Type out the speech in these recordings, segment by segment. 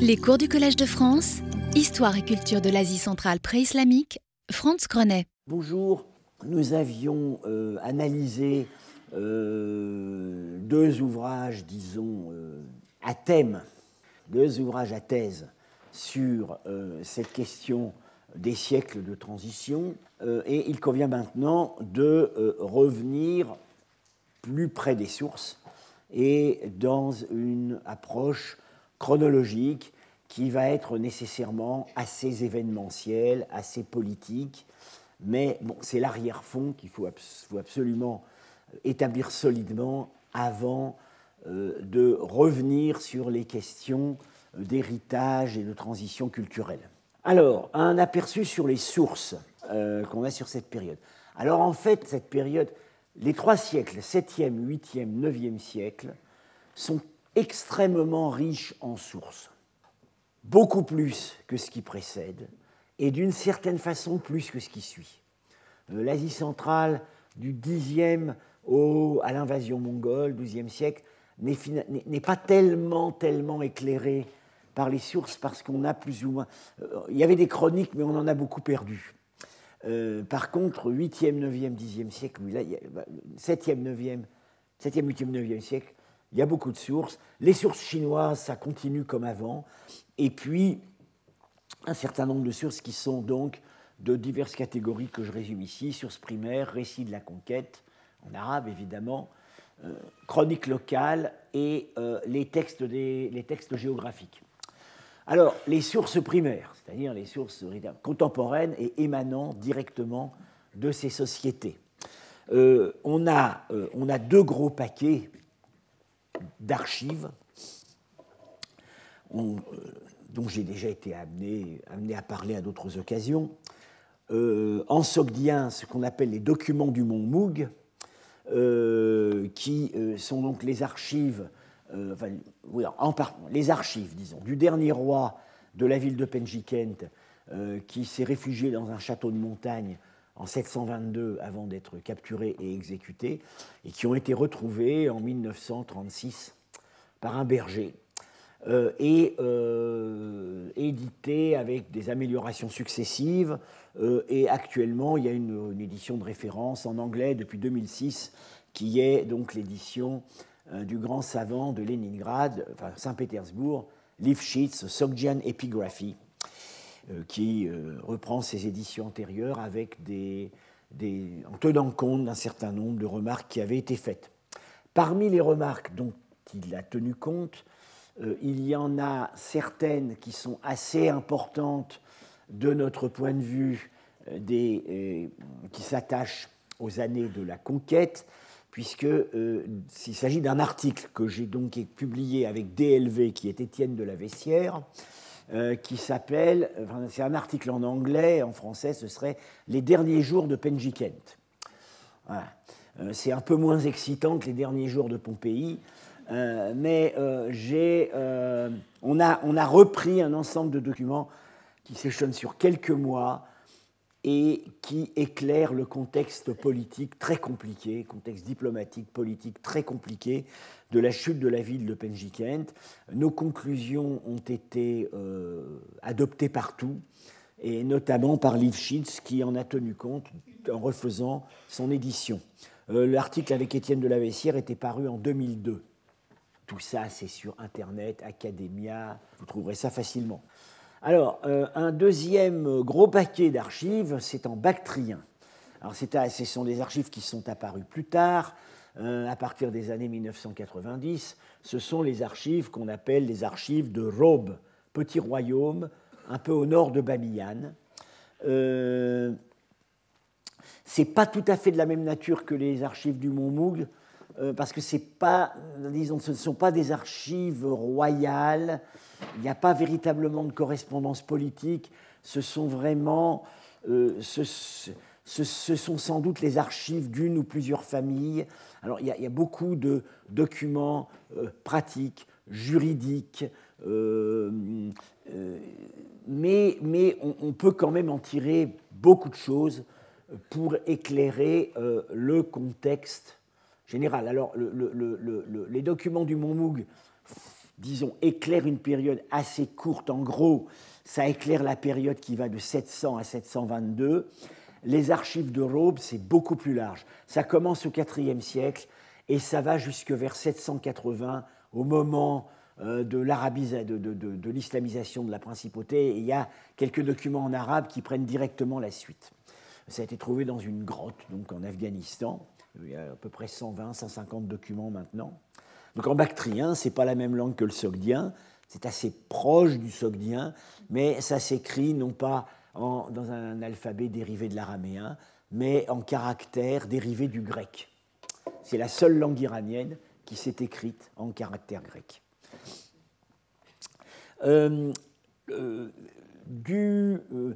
Les cours du Collège de France, Histoire et culture de l'Asie centrale pré-islamique, Franz Grenet. Bonjour, nous avions euh, analysé euh, deux ouvrages, disons, euh, à thème, deux ouvrages à thèse sur cette question des siècles de transition, et il convient maintenant de revenir plus près des sources et dans une approche chronologique qui va être nécessairement assez événementielle, assez politique, mais bon, c'est l'arrière-fond qu'il faut, absolument établir solidement avant euh, de revenir sur les questions d'héritage et de transition culturelle. Alors, un aperçu sur les sources euh, qu'on a sur cette période. Alors en fait, cette période, les trois siècles, 7e, 8e, 9e siècle, sont extrêmement riches en sources, beaucoup plus que ce qui précède, et d'une certaine façon plus que ce qui suit. Euh, L'Asie centrale, du 10e au, à l'invasion mongole, 12e siècle, n'est pas tellement, tellement éclairée par les sources parce qu'on a plus ou moins. Euh, il y avait des chroniques, mais on en a beaucoup perdu. Euh, par contre, 8e, 9e, 10e siècle, 7e, 9e, 7e, 8e, 9e siècle, il y a beaucoup de sources. Les sources chinoises, ça continue comme avant. Et puis, un certain nombre de sources qui sont donc de diverses catégories que je résume ici sources primaires, récits de la conquête, en arabe évidemment, euh, chroniques locales et euh, les, textes des, les textes géographiques. Alors, les sources primaires, c'est-à-dire les sources contemporaines et émanant directement de ces sociétés. Euh, on, a, on a deux gros paquets d'archives euh, dont j'ai déjà été amené, à parler à d'autres occasions. Euh, en sogdien, ce qu'on appelle les documents du mont Moog, euh, qui sont donc les archives, enfin, en, les archives, disons, du dernier roi de la ville de Penjikent, qui s'est réfugié dans un château de montagne en 722 avant d'être capturés et exécutés, et qui ont été retrouvés en 1936 par un berger euh, et euh, édités avec des améliorations successives. Euh, et actuellement, il y a une, édition de référence en anglais depuis 2006 qui est donc l'édition du grand savant de Leningrad, enfin Saint-Pétersbourg, Lifshitz, Sogdian Epigraphy, euh, qui euh, reprend ses éditions antérieures avec des, en tenant compte d'un certain nombre de remarques qui avaient été faites. Parmi les remarques dont il a tenu compte, euh, il y en a certaines qui sont assez importantes de notre point de vue, qui s'attachent aux années de la conquête, puisqu'il s'agit d'un article que j'ai donc publié avec DLV, qui est Étienne de la Vessière, euh, qui s'appelle, c'est un article en anglais, en français ce serait Les derniers jours de Penjikent. Voilà. Euh, c'est un peu moins excitant que les derniers jours de Pompéi, euh, mais j'ai, on, a, on a repris un ensemble de documents qui s'échelonnent sur quelques mois et qui éclairent le contexte politique très compliqué, contexte diplomatique, politique très compliqué de la chute de la ville de Penjikent. Nos conclusions ont été euh, adoptées partout, et notamment par Lifshitz, qui en a tenu compte en refaisant son édition. Euh, l'article avec Étienne de la Vessière était paru en 2002. Tout ça, c'est sur Internet, Academia, vous trouverez ça facilement. Alors, euh, un deuxième gros paquet d'archives, c'est en bactrien. Alors, ce sont des archives qui sont apparues plus tard, euh, à partir des années 1990, ce sont les archives qu'on appelle les archives de Robe, petit royaume, un peu au nord de Bamiyan. Euh, c'est pas tout à fait de la même nature que les archives du Mont Moug, parce que disons, ce ne sont pas des archives royales. Il n'y a pas véritablement de correspondance politique. Ce sont vraiment, euh, ce, sont sans doute les archives d'une ou plusieurs familles. Alors il y a, beaucoup de documents euh, pratiques, juridiques, euh, euh, mais on, peut quand même en tirer beaucoup de choses pour éclairer le contexte général. Alors le, les documents du Mont Moug disons, éclaire une période assez courte. En gros, ça éclaire la période qui va de 700 à 722. Les archives de Rhodes, c'est beaucoup plus large. Ça commence au IVe siècle et ça va jusque vers 780, au moment euh, de de, l'islamisation de la principauté. Il y a quelques documents en arabe qui prennent directement la suite. Ça a été trouvé dans une grotte, donc en Afghanistan. Il y a à peu près 120, 150 documents maintenant. Donc en bactrien, ce n'est pas la même langue que le sogdien, c'est assez proche du sogdien, mais ça s'écrit non pas dans un alphabet dérivé de l'araméen, mais en caractère dérivé du grec. C'est la seule langue iranienne qui s'est écrite en caractère grec. Euh, euh, euh,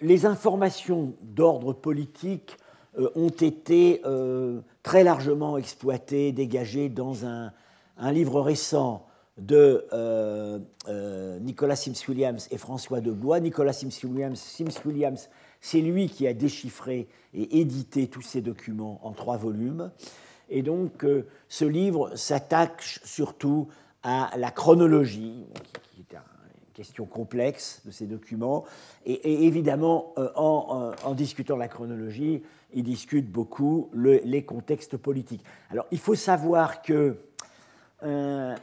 les informations d'ordre politique ont été très largement exploitées, dégagées dans un, livre récent de Nicolas Sims-Williams et François de Blois. Nicolas Sims-Williams, Sims Williams, c'est lui qui a déchiffré et édité tous ces documents en trois volumes. Et donc, ce livre s'attaque surtout à la chronologie, qui est une question complexe de ces documents. Et, évidemment, euh, en, en, discutant la chronologie, il discute beaucoup les contextes politiques. Alors, il faut savoir que euh,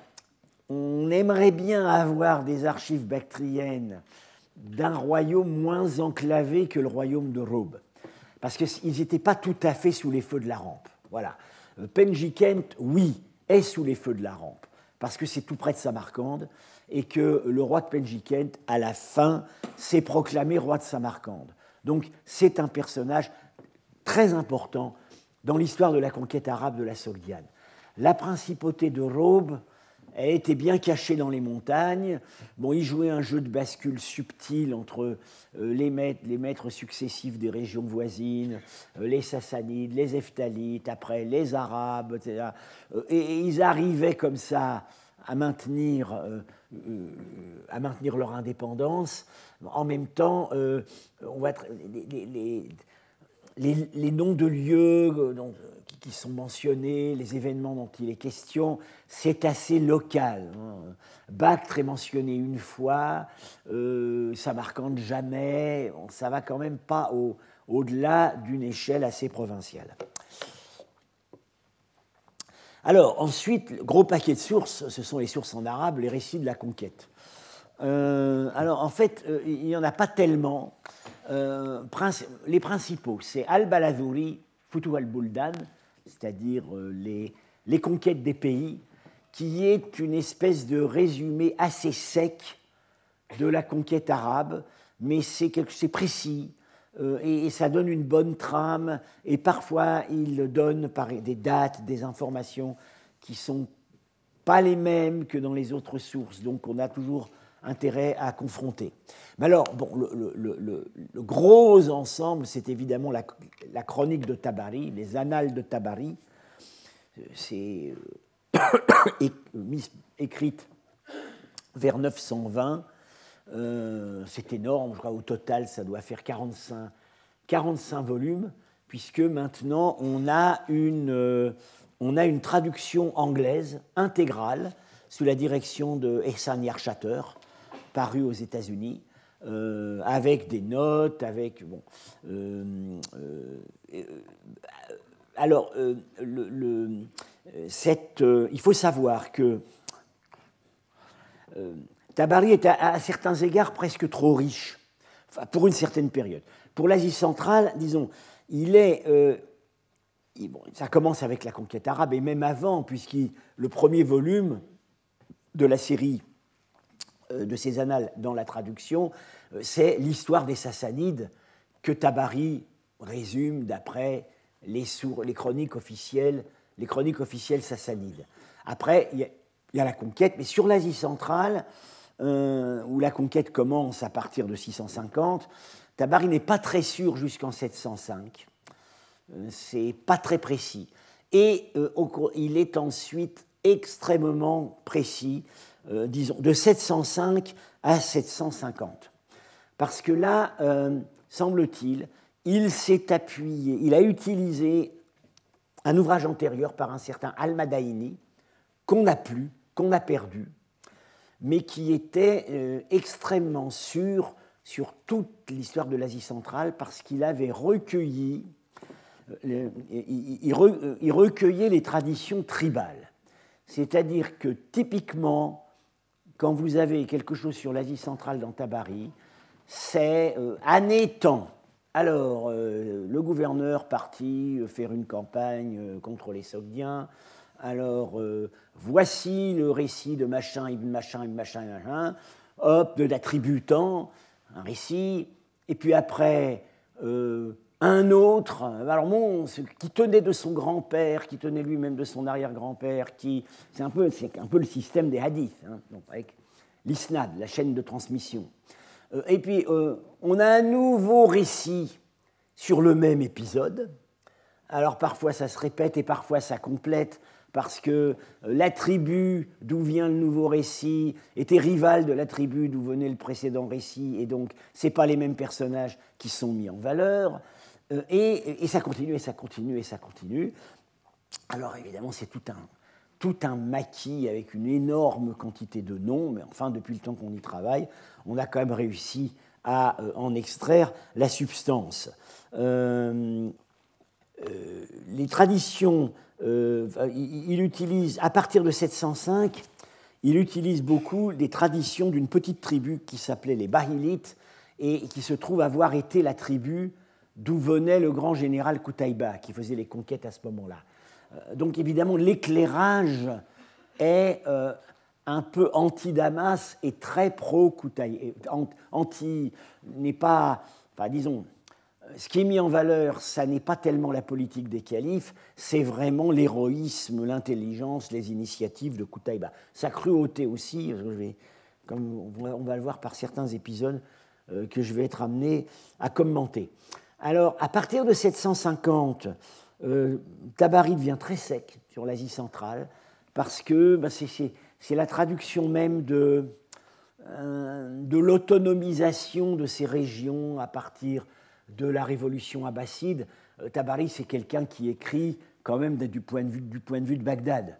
on aimerait bien avoir des archives bactriennes d'un royaume moins enclavé que le royaume de Robe, parce qu'ils n'étaient pas tout à fait sous les feux de la rampe. Voilà. Euh, Penjikent, oui, est sous les feux de la rampe parce que c'est tout près de Samarcande, et que le roi de Penjikent, à la fin, s'est proclamé roi de Samarcande. Donc c'est un personnage très important dans l'histoire de la conquête arabe de la Sogdiane. La principauté de Robe était bien cachée dans les montagnes. Bon, il jouait un jeu de bascule subtil entre euh, les, maîtres, les maîtres successifs des régions voisines, euh, les Sassanides, les Eftalites, après les Arabes, etc. Euh, et, ils arrivaient comme ça à maintenir, à maintenir leur indépendance. En même temps, on va les, les, les, noms de lieux, donc, qui sont mentionnés, les événements dont il est question, c'est assez local. Hein. Bactre est mentionné une fois, euh, Samarcande jamais, ça va quand même pas au, au-delà d'une échelle assez provinciale. Alors, ensuite, gros paquet de sources, ce sont les sources en arabe, les récits de la conquête. Euh, alors, en fait, euh, il n'y en a pas tellement. Euh, les principaux, c'est Al-Balazouri, Futu al-Buldan, c'est-à-dire les, les, conquêtes des pays, qui est une espèce de résumé assez sec de la conquête arabe, mais c'est précis et, ça donne une bonne trame, et parfois il donne des dates, des informations qui sont pas les mêmes que dans les autres sources, donc on a toujours intérêt à confronter. Mais alors, bon, le, gros ensemble, c'est évidemment la, chronique de Tabari, les annales de Tabari. C'est euh, écrite vers 920. Euh, c'est énorme, je crois au total ça doit faire 45, 45 volumes, puisque maintenant on a, une, euh, on a une traduction anglaise intégrale sous la direction de Ehsan Yarchater, paru aux États-Unis, euh, avec des notes, avec. Bon, alors, le, cette, il faut savoir que Tabari est à, certains égards presque trop riche, pour une certaine période. Pour l'Asie centrale, disons, il est. bon, ça commence avec la conquête arabe, et même avant, puisque le premier volume de la série euh, de ces annales dans la traduction, euh, c'est l'histoire des Sassanides que Tabari résume d'après les, chroniques officielles, les chroniques officielles sassanides. Après, il y, a la conquête, mais sur l'Asie centrale, euh, où la conquête commence à partir de 650, Tabari n'est pas très sûr jusqu'en 705. C'est pas très précis. Et il est ensuite extrêmement précis euh, disons, de 705 à 750. Parce que là, euh, semble-t-il, il s'est appuyé, il a utilisé un ouvrage antérieur par un certain Al-Madaini, qu'on n'a plus qu'on a perdu, mais qui était euh, extrêmement sûr sur toute l'histoire de l'Asie centrale parce qu'il avait recueilli, euh, il, recueillait les traditions tribales. C'est-à-dire que typiquement, quand vous avez quelque chose sur l'Asie centrale dans Tabari, c'est euh, année temps. Alors, le gouverneur partit faire une campagne contre les Sogdiens, alors, euh, voici le récit de machin, ibn machin, ibn machin, machin, hop, de l'attributant, un récit, et puis après, euh, un autre, alors bon, qui tenait de son grand-père, qui tenait lui-même de son arrière-grand-père, qui, c'est un peu, c'est un peu le système des hadiths, hein, donc avec l'isnad, la chaîne de transmission. Euh, et puis, on a un nouveau récit sur le même épisode. Alors parfois ça se répète et parfois ça complète parce que euh, la tribu d'où vient le nouveau récit était rivale de la tribu d'où venait le précédent récit, et donc ce pas les mêmes personnages qui sont mis en valeur. Euh, et, ça continue, et ça continue, et ça continue. Alors évidemment, c'est tout un, tout un maquis avec une énorme quantité de noms, mais enfin, depuis le temps qu'on y travaille, on a quand même réussi à euh, en extraire la substance. Les traditions euh, il, utilise, à partir de 705, il utilise beaucoup des traditions d'une petite tribu qui s'appelait les Bahilites et qui se trouve avoir été la tribu d'où venait le grand général Koutaïba, qui faisait les conquêtes à ce moment-là. Euh, donc évidemment, l'éclairage est euh, un peu anti-Damas et très pro-Koutaïba. Anti n'est pas, enfin, disons, ce qui est mis en valeur, ça n'est pas tellement la politique des califes, c'est vraiment l'héroïsme, l'intelligence, les initiatives de Koutaïba. Sa cruauté aussi, comme on va le voir par certains épisodes euh, que je vais être amené à commenter. Alors, à partir de 750, euh, Tabari devient très sec sur l'Asie centrale, parce que bah, c'est la traduction même euh, de l'autonomisation de ces régions à partir de la révolution abbasside, euh, Tabari, c'est quelqu'un qui écrit quand même du point de vue, du point de, vue de Bagdad.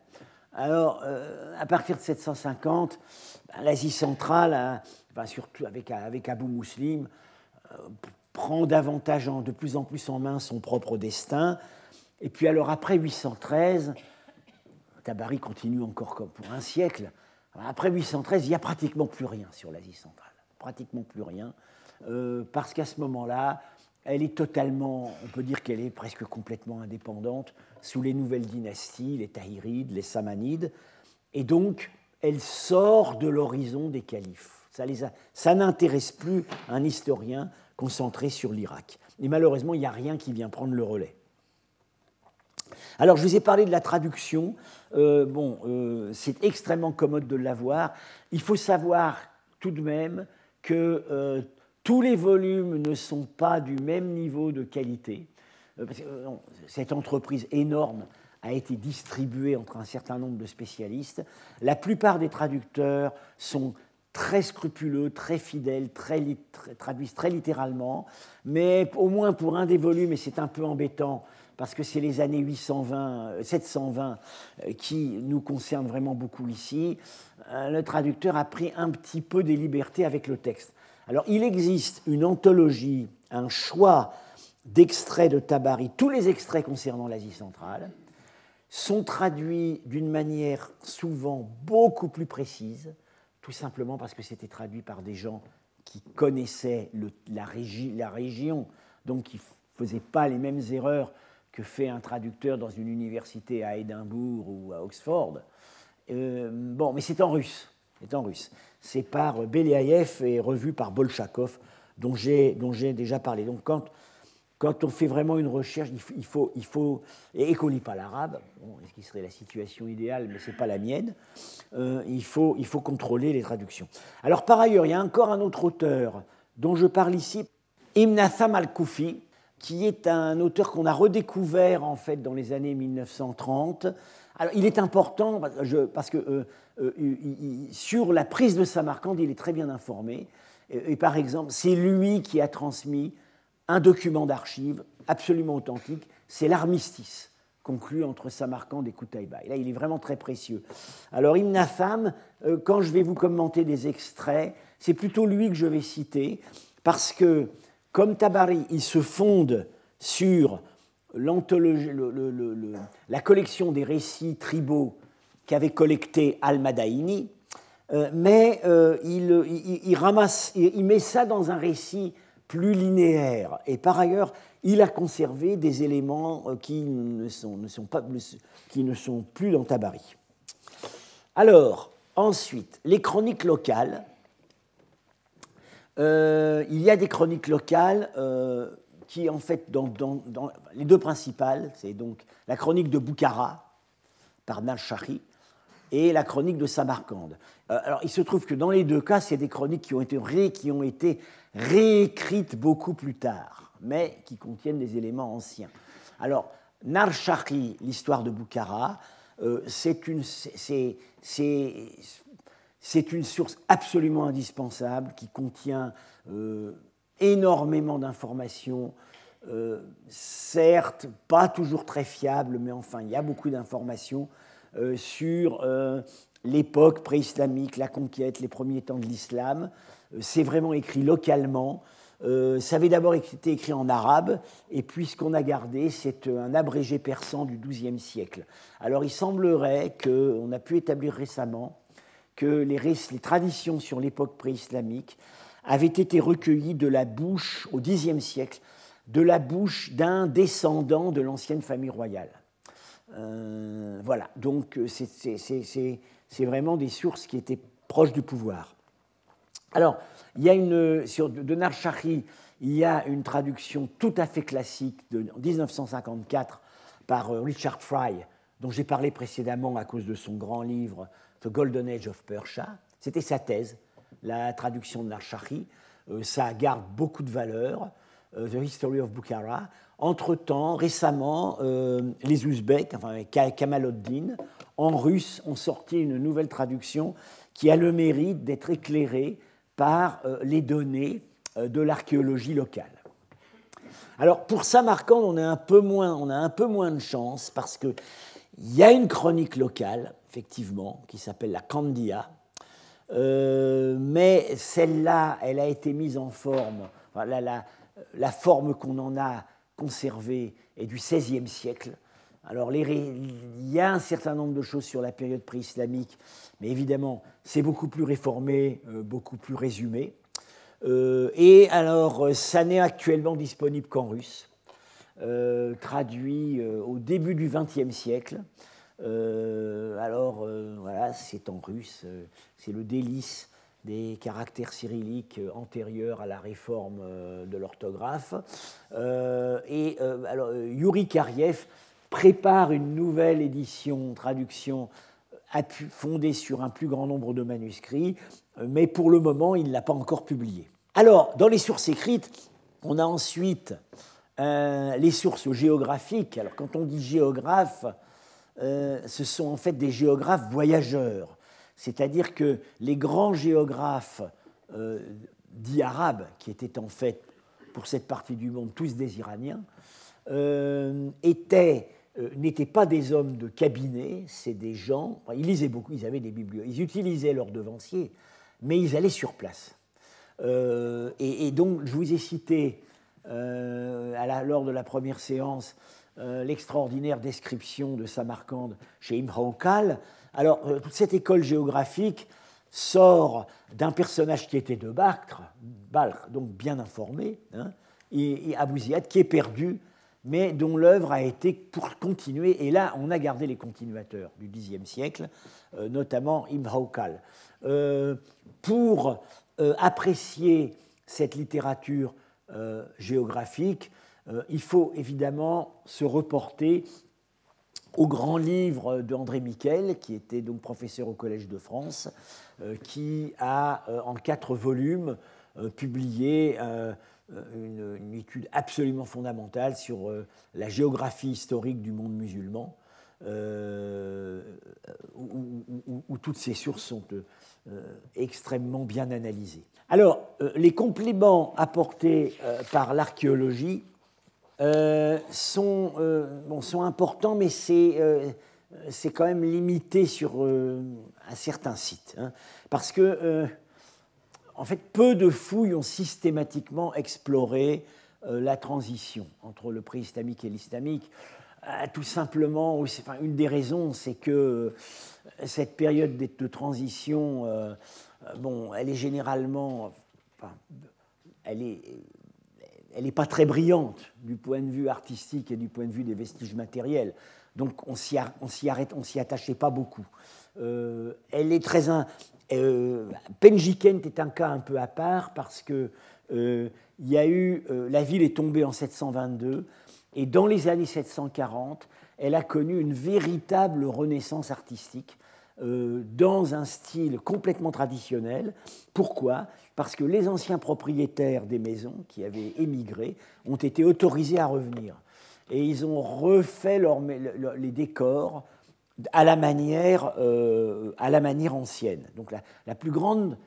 Alors, euh, à partir de 750, ben, l'Asie centrale, hein, surtout avec, avec Abu Muslim, euh, prend davantage, de plus en plus en main son propre destin. Et puis alors, après 813, Tabari continue encore comme pour un siècle. Après 813, il n'y a pratiquement plus rien sur l'Asie centrale. Pratiquement plus rien. parce qu'à ce moment-là, elle est totalement, on peut dire qu'elle est presque complètement indépendante sous les nouvelles dynasties, les Tahirides, les Samanides, et donc elle sort de l'horizon des califes. Ça, ça n'intéresse plus un historien concentré sur l'Irak. Et malheureusement, il n'y a rien qui vient prendre le relais. Alors, je vous ai parlé de la traduction. Euh, bon, euh, c'est extrêmement commode de l'avoir. Il faut savoir tout de même que euh, tous les volumes ne sont pas du même niveau de qualité. Euh, euh, cette entreprise énorme a été distribuée entre un certain nombre de spécialistes. La plupart des traducteurs sont très scrupuleux, très fidèles, traduisent très littéralement, mais au moins pour un des volumes, et c'est un peu embêtant, parce que c'est les années 820, 720 euh, qui nous concernent vraiment beaucoup ici, le traducteur a pris un petit peu des libertés avec le texte. Alors il existe une anthologie, un choix d'extraits de Tabari, tous les extraits concernant l'Asie centrale sont traduits d'une manière souvent beaucoup plus précise, tout simplement parce que c'était traduit par des gens qui connaissaient la, région, donc qui ne faisaient pas les mêmes erreurs que fait un traducteur dans une université à Édimbourg ou à Oxford. Euh, bon, mais c'est en russe. C'est en russe c'est par Beliaïev et revu par Bolchakov, dont j'ai déjà parlé. Donc quand, quand on fait vraiment une recherche, il faut, il faut, et qu'on lit pas l'arabe, ce qui serait la situation idéale, mais ce n'est pas la mienne, euh, il, faut, il faut contrôler les traductions. Alors par ailleurs, il y a encore un autre auteur dont je parle ici, Imnatham al-Koufi, qui est un auteur qu'on a redécouvert en fait dans les années 1930. Alors, il est important parce que euh, euh, sur la prise de Samarcande, il est très bien informé. Et, par exemple, c'est lui qui a transmis un document d'archives absolument authentique, c'est l'armistice conclu entre Samarcande et Koutaïba. Là, il est vraiment très précieux. Alors, Ibn Afam, quand je vais vous commenter des extraits, c'est plutôt lui que je vais citer, parce que, comme Tabari, il se fonde sur la collection des récits tribaux qu'avait collecté Al-Madaini, euh, mais euh, il, ramasse, il, met ça dans un récit plus linéaire. Et par ailleurs, il a conservé des éléments euh, qui ne sont, ne sont, qui ne sont plus dans Tabari. Alors, ensuite, les chroniques locales. Il y a des chroniques locales qui, en fait, dans, les deux principales, c'est donc la chronique de Boukhara par Nal-Shahi et la chronique de Samarcande. Euh, alors, il se trouve que dans les deux cas, c'est des chroniques qui ont, été qui ont été réécrites beaucoup plus tard, mais qui contiennent des éléments anciens. Alors, Narshari, l'histoire de Boukhara, euh, c'est une, une, source absolument indispensable qui contient euh, énormément d'informations, certes pas toujours très fiables, mais enfin il y a beaucoup d'informations sur l'époque pré-islamique, la conquête, les premiers temps de l'islam. Euh, c'est vraiment écrit localement. Euh, ça avait d'abord été écrit en arabe, et puis ce qu'on a gardé, c'est un abrégé persan du XIIe siècle. Alors il semblerait qu'on a pu établir récemment que les, traditions sur l'époque pré-islamique avaient été recueillies de la bouche, au Xe siècle, de la bouche d'un descendant de l'ancienne famille royale. Euh, voilà, donc c'est c'est vraiment des sources qui étaient proches du pouvoir. Alors, il y a une, de il y a une traduction tout à fait classique de 1954 par euh, Richard Fry, dont j'ai parlé précédemment à cause de son grand livre The Golden Age of Persia. C'était sa thèse, la traduction de Narchahi. Euh, ça garde beaucoup de valeur. Euh, The History of Bukhara. Entre-temps, récemment, les Ouzbeks, enfin Kamaloddin, en russe ont sorti une nouvelle traduction qui a le mérite d'être éclairée par euh, les données euh, de l'archéologie locale. Alors pour Samarcande, on a un peu moins, on a un peu moins de chance parce qu'il y a une chronique locale, effectivement, qui s'appelle la Candia, euh, mais celle-là, elle a été mise en forme, la, la forme qu'on en a conservée est du XVIe siècle, alors, il y a un certain nombre de choses sur la période pré-islamique, mais évidemment, c'est beaucoup plus réformé, euh, beaucoup plus résumé. Euh, et alors, ça n'est actuellement disponible qu'en russe, traduit au début du XXe siècle. Alors, voilà, c'est en russe, c'est le délice des caractères cyrilliques antérieurs à la réforme de l'orthographe. et alors, Yuri Kariev prépare une nouvelle édition, traduction fondée sur un plus grand nombre de manuscrits, euh, mais pour le moment, il ne l'a pas encore publié. Alors, dans les sources écrites, on a ensuite euh, les sources géographiques. Alors, quand on dit géographe, euh, ce sont en fait des géographes voyageurs. C'est-à-dire que les grands géographes dits arabes, qui étaient en fait, pour cette partie du monde, tous des Iraniens, euh, n'étaient pas des hommes de cabinet, c'est des gens, ils lisaient beaucoup, ils avaient des bibliothèques, ils utilisaient leurs devanciers, mais ils allaient sur place. Euh, et, donc, je vous ai cité euh, lors de la première séance l'extraordinaire description de Samarcande chez Imre Kal. Alors, toute cette école géographique sort d'un personnage qui était de Balkh, donc bien informé, hein, et, et Ziad, qui est perdu mais dont l'œuvre a été pour continuer, et là on a gardé les continuateurs du Xe siècle, euh, notamment. Euh, pour euh, apprécier cette littérature géographique, il faut évidemment se reporter au grand livre d'André Miquel, qui était donc professeur au Collège de France, qui a en quatre volumes publié euh, une, étude absolument fondamentale sur euh, la géographie historique du monde musulman, euh, où, toutes ces sources sont extrêmement bien analysées. Alors, les compléments apportés par l'archéologie sont, bon, sont importants, mais c'est c'est quand même limité sur un certain site. Hein, parce que, en fait, peu de fouilles ont systématiquement exploré la transition entre le pré-islamique et l'islamique. tout simplement, une des raisons, c'est que cette période de transition, bon, elle est généralement, elle est, elle n'est pas très brillante du point de vue artistique et du point de vue des vestiges matériels. Donc on s'y arrête, on s'y attachait pas beaucoup. Euh, elle est très un, euh, Penjikent est un cas un peu à part parce que euh, il y a eu, la ville est tombée en 722 et dans les années 740, elle a connu une véritable renaissance artistique dans un style complètement traditionnel. Pourquoi? Parce que les anciens propriétaires des maisons qui avaient émigré ont été autorisés à revenir. Et ils ont refait les décors à la manière, euh, à la manière ancienne. Donc la, plus grande,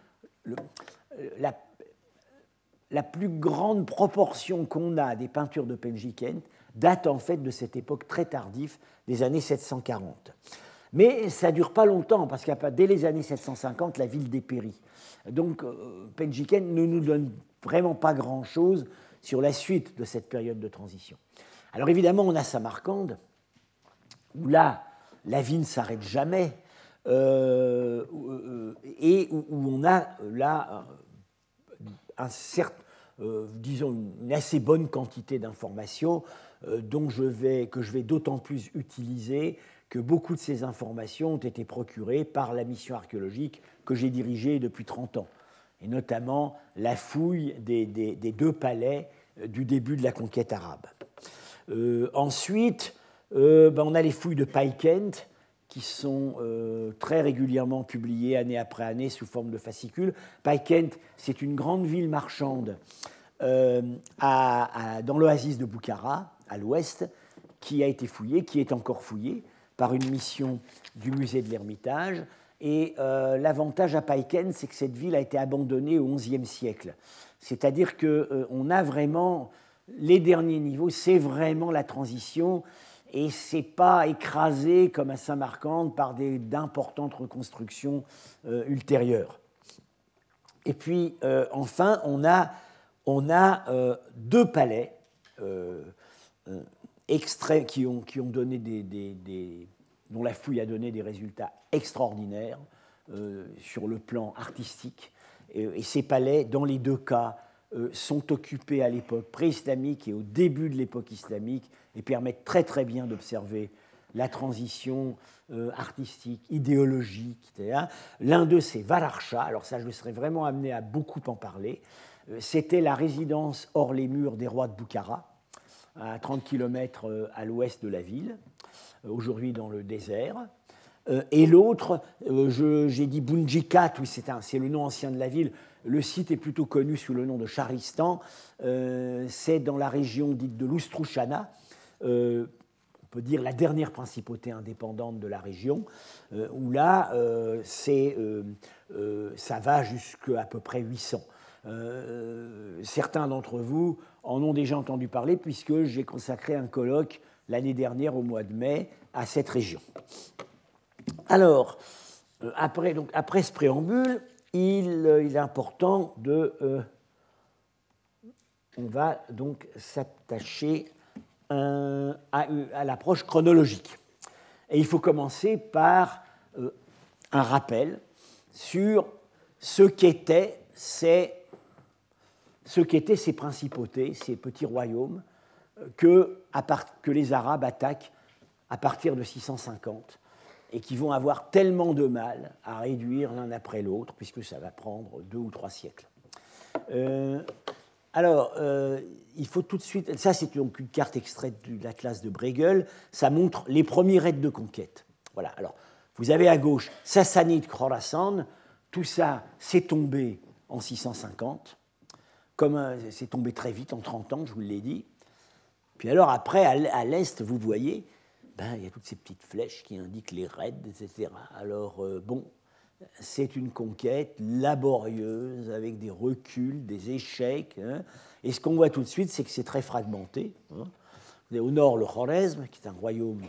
la, plus grande proportion qu'on a des peintures de Penjikent date en fait de cette époque très tardive des années 740. Mais ça ne dure pas longtemps, parce que dès les années 750, la ville dépérit. Donc euh, Penjiken ne nous donne vraiment pas grand-chose sur la suite de cette période de transition. Alors évidemment, on a Samarcande, où là, la vie ne s'arrête jamais, euh, euh, et où, on a là un, certain, disons une assez bonne quantité d'informations dont je vais, que je vais d'autant plus utiliser que beaucoup de ces informations ont été procurées par la mission archéologique que j'ai dirigée depuis 30 ans, et notamment la fouille des, deux palais euh, du début de la conquête arabe. Euh, ensuite, euh, ben, on a les fouilles de Paikent, qui sont très régulièrement publiées année après année sous forme de fascicules. Paikent, c'est une grande ville marchande dans l'oasis de Boukhara, à l'ouest, qui a été fouillée, qui est encore fouillée par une mission du musée de l'Ermitage. Et euh, l'avantage à Paiken, c'est que cette ville a été abandonnée au XIe siècle. C'est-à-dire qu'on euh, a vraiment les derniers niveaux, c'est vraiment la transition et c'est pas écrasé comme à Saint-Marcande par d'importantes reconstructions euh, ultérieures. Et puis enfin, on a, on a deux palais extraits qui ont, donné des, dont la fouille a donné des résultats extraordinaires euh, sur le plan artistique. Et, ces palais, dans les deux cas, euh, sont occupés à l'époque pré-islamique et au début de l'époque islamique et permettent très très bien d'observer la transition euh, artistique, idéologique. L'un d'eux, c'est Valarcha. Alors ça, je serais vraiment amené à beaucoup en parler. C'était la résidence hors les murs des rois de Boukhara à 30 km euh, à l'ouest de la ville, euh, aujourd'hui dans le désert. Euh, et l'autre, j'ai dit Bunjikat, oui, c'est le nom ancien de la ville. Le site est plutôt connu sous le nom de Charistan. c'est dans la région dite de l'Oustrouchana, on peut dire la dernière principauté indépendante de la région, où là, ça va jusqu'à à peu près 800. Certains d'entre vous en ont déjà entendu parler puisque j'ai consacré un colloque l'année dernière au mois de mai à cette région. Alors, euh, après, donc, après ce préambule, il, euh, est important de... Euh, on va donc s'attacher à, à l'approche chronologique. Et il faut commencer par un rappel sur ce qu'étaient ces ce qu'étaient ces principautés, ces petits royaumes, euh, que, les Arabes attaquent à partir de 650 et qui vont avoir tellement de mal à réduire l'un après l'autre, puisque ça va prendre deux ou trois siècles. Euh, alors, euh, il faut tout de suite. Ça, c'est donc une carte extraite de la classe de Bregel. Ça montre les premiers raids de conquête. Voilà. Alors, vous avez à gauche Sassanide, Khorasan. Tout ça, c'est tombé en 650 comme c'est tombé très vite, en 30 ans, je vous l'ai dit. Puis alors après, à l'est, vous voyez, ben, il y a toutes ces petites flèches qui indiquent les raids, etc. Alors euh, bon, c'est une conquête laborieuse, avec des reculs, des échecs. Hein. Et ce qu'on voit tout de suite, c'est que c'est très fragmenté. Hein. au nord le Khwarezm, qui est un royaume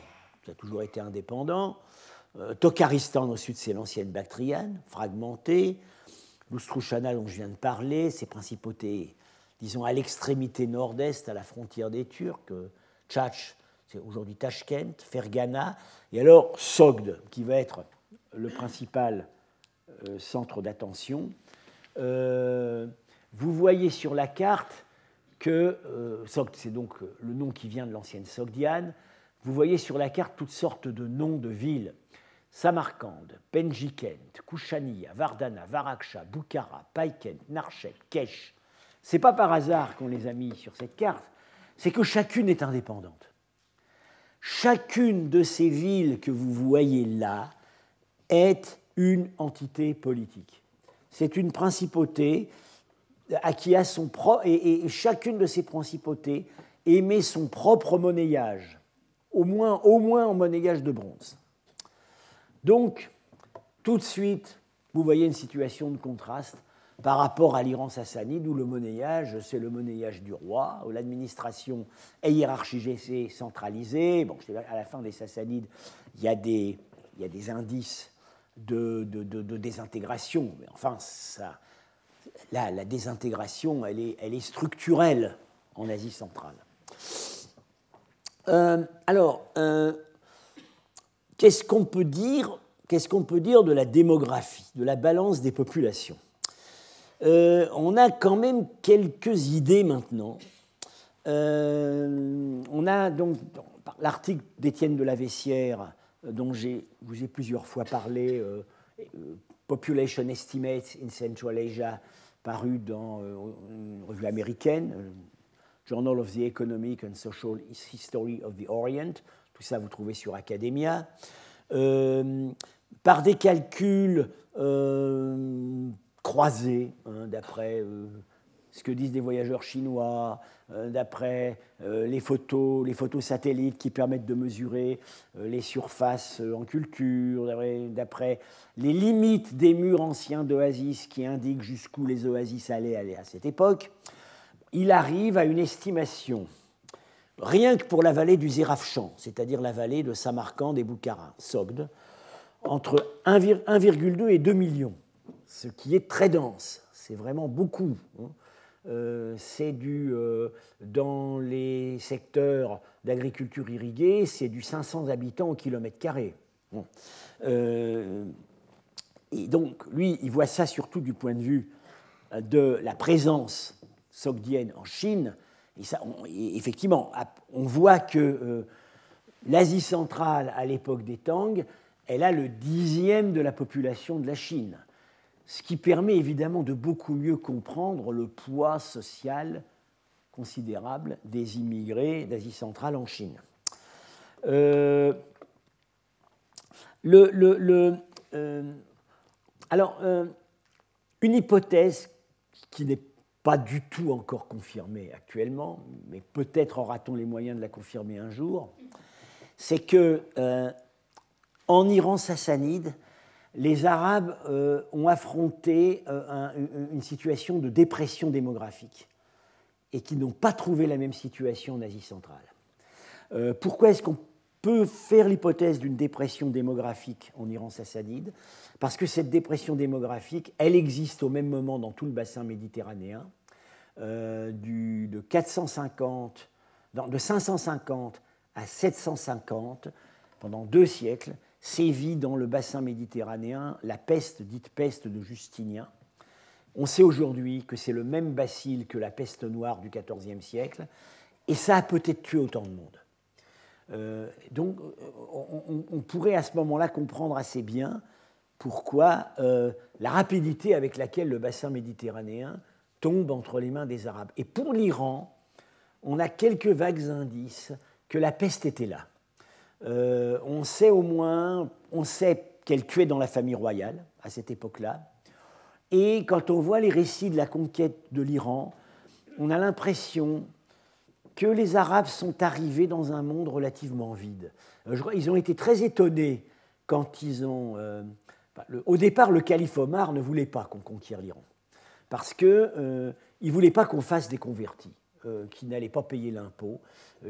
qui a toujours été indépendant. Euh, Tokaristan au sud, c'est l'ancienne Bactriane, fragmentée. L'Oustrouchana dont je viens de parler, ses principautés, disons, à l'extrémité nord-est, à la frontière des Turcs. Tchatch, c'est aujourd'hui Tashkent, Fergana. Et alors Sogd, qui va être le principal euh, centre d'attention. Euh, vous voyez sur la carte que, euh, c'est donc le nom qui vient de l'ancienne Sogdiane, vous voyez sur la carte toutes sortes de noms de villes. Samarkand, Penjikent, Kushania, Vardana, Varaksha, Bukhara, Paikent, Narchek, Kesh. C'est pas par hasard qu'on les a mis sur cette carte, c'est que chacune est indépendante. Chacune de ces villes que vous voyez là est une entité politique. C'est une principauté à qui a son et, chacune de ces principautés émet son propre monnayage, au moins, au moins en monnayage de bronze. Donc, tout de suite, vous voyez une situation de contraste par rapport à l'Iran sassanide où le monnayage, c'est le monnayage du roi, où l'administration est hiérarchisée, centralisée. Bon, à la fin des sassanides, il y a des, indices de, désintégration. Mais enfin, là, la désintégration, elle est, elle est structurelle en Asie centrale. Euh, alors, euh, qu'est-ce qu'on peut dire Qu'est-ce qu'on peut dire de la démographie, de la balance des populations? Euh, On a quand même quelques idées maintenant. on a donc l'article d'Étienne de la Vessière dont je vous ai plusieurs fois parlé, euh, euh, Population Estimates in Central Asia, paru dans euh, une revue américaine, Journal of the Economic and Social History of the Orient. Tout ça, vous trouvez sur Academia. par des calculs croisés, hein, d'après ce que disent des voyageurs chinois, euh, d'après euh, les photos, les photos satellites qui permettent de mesurer euh, les surfaces en culture, d'après les limites des murs anciens d'oasis qui indiquent jusqu'où les oasis allaient aller à cette époque, il arrive à une estimation, rien que pour la vallée du Zérafchan, c'est-à-dire la vallée de Samarkand et Boukhara, Sogd, entre 1,2 et 2 millions, ce qui est très dense, c'est vraiment beaucoup. Hein. Euh, c'est du, euh, dans les secteurs d'agriculture irriguée, c'est du 500 habitants au kilomètre carré. Euh, et donc, lui, il voit ça surtout du point de vue de la présence sogdienne en Chine. Effectivement, on voit que l'Asie centrale, à l'époque des Tang, elle a le dixième de la population de la Chine ce qui permet évidemment de beaucoup mieux comprendre le poids social considérable des immigrés d'Asie centrale en Chine. Euh, euh, alors, euh, une hypothèse qui n'est pas du tout encore confirmée actuellement, mais peut-être aura-t-on les moyens de la confirmer un jour, c'est que en Iran sassanide, les Arabes euh, ont affronté euh, une situation de dépression démographique et qui n'ont pas trouvé la même situation en Asie centrale. Euh, pourquoi est-ce qu'on peut faire l'hypothèse d'une dépression démographique en Iran sassanide Parce que cette dépression démographique, elle existe au même moment dans tout le bassin méditerranéen, du, de 450, de 550 à 750 pendant deux siècles sévit dans le bassin méditerranéen la peste dite peste de Justinien. On sait aujourd'hui que c'est le même bacille que la peste noire du XIVe siècle, et ça a peut-être tué autant de monde. Euh, donc on, pourrait à ce moment-là comprendre assez bien pourquoi euh, la rapidité avec laquelle le bassin méditerranéen tombe entre les mains des Arabes. Et pour l'Iran, on a quelques vagues indices que la peste était là. Euh, on sait au moins, on sait qu'elle tuait dans la famille royale à cette époque-là. Et quand on voit les récits de la conquête de l'Iran, on a l'impression que les Arabes sont arrivés dans un monde relativement vide. Euh, ils ont été très étonnés quand ils ont... Euh, au départ, le calife Omar ne voulait pas qu'on conquiert l'Iran, parce qu'il ne voulait pas qu'on fasse des convertis. qui n'allait pas payer l'impôt,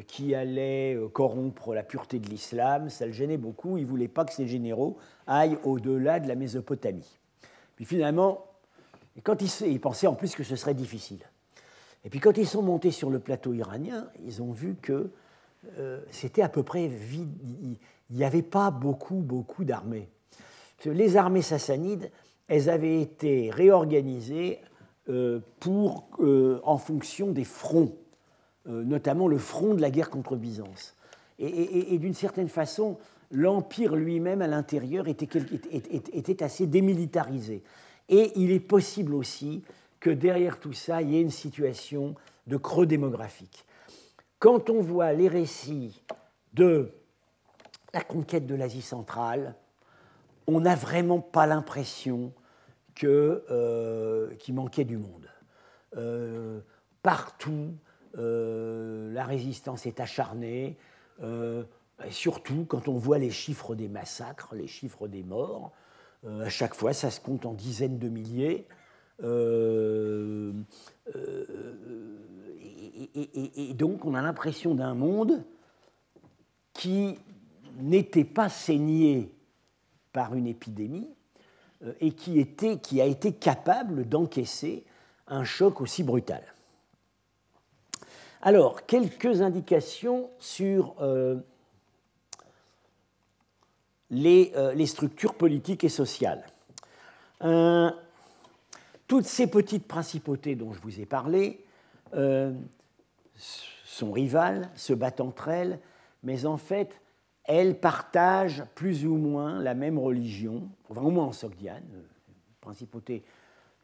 qui allait corrompre la pureté de l'islam. Ça le gênait beaucoup. Il ne voulait pas que ces généraux aillent au-delà de la Mésopotamie. Puis finalement, quand ils, ils pensaient en plus que ce serait difficile. Et puis quand ils sont montés sur le plateau iranien, ils ont vu que c'était à peu près vide. Il n'y avait pas beaucoup, beaucoup d'armées. Les armées sassanides, elles avaient été réorganisées euh, pour, euh, en fonction des fronts, euh, notamment le front de la guerre contre Byzance. Et, d'une certaine façon, l'Empire lui-même à l'intérieur était, assez démilitarisé. Et il est possible aussi que derrière tout ça, il y ait une situation de creux démographique. Quand on voit les récits de la conquête de l'Asie centrale, on n'a vraiment pas l'impression euh, qu'il manquait du monde. Euh, partout, euh, la résistance est acharnée, surtout quand on voit les chiffres des massacres, les chiffres des morts. à chaque fois, ça se compte en dizaines de milliers. Et, donc, on a l'impression d'un monde qui n'était pas saigné par une épidémie euh, et qui, était, qui a été capable d'encaisser un choc aussi brutal. Alors, quelques indications sur euh, euh, les, structures politiques et sociales. Toutes ces petites principautés dont je vous ai parlé sont rivales, se battent entre elles, mais en fait, elles partagent plus ou moins la même religion, enfin, au moins en Sogdiane, la principauté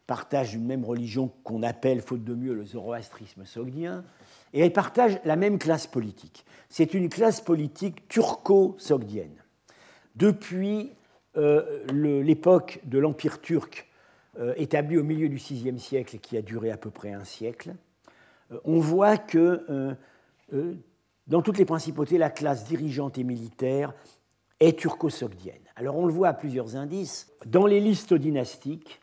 partage une même religion qu'on appelle, faute de mieux, le zoroastrisme sogdien, et elles partagent la même classe politique. C'est une classe politique turco-sogdienne. Depuis euh, l'époque de l'Empire turc, euh, établi au milieu du VIe siècle et qui a duré à peu près un siècle, euh, on voit que dans toutes les principautés, la classe dirigeante et militaire est turco-sogdienne. Alors on le voit à plusieurs indices. Dans les listes dynastiques,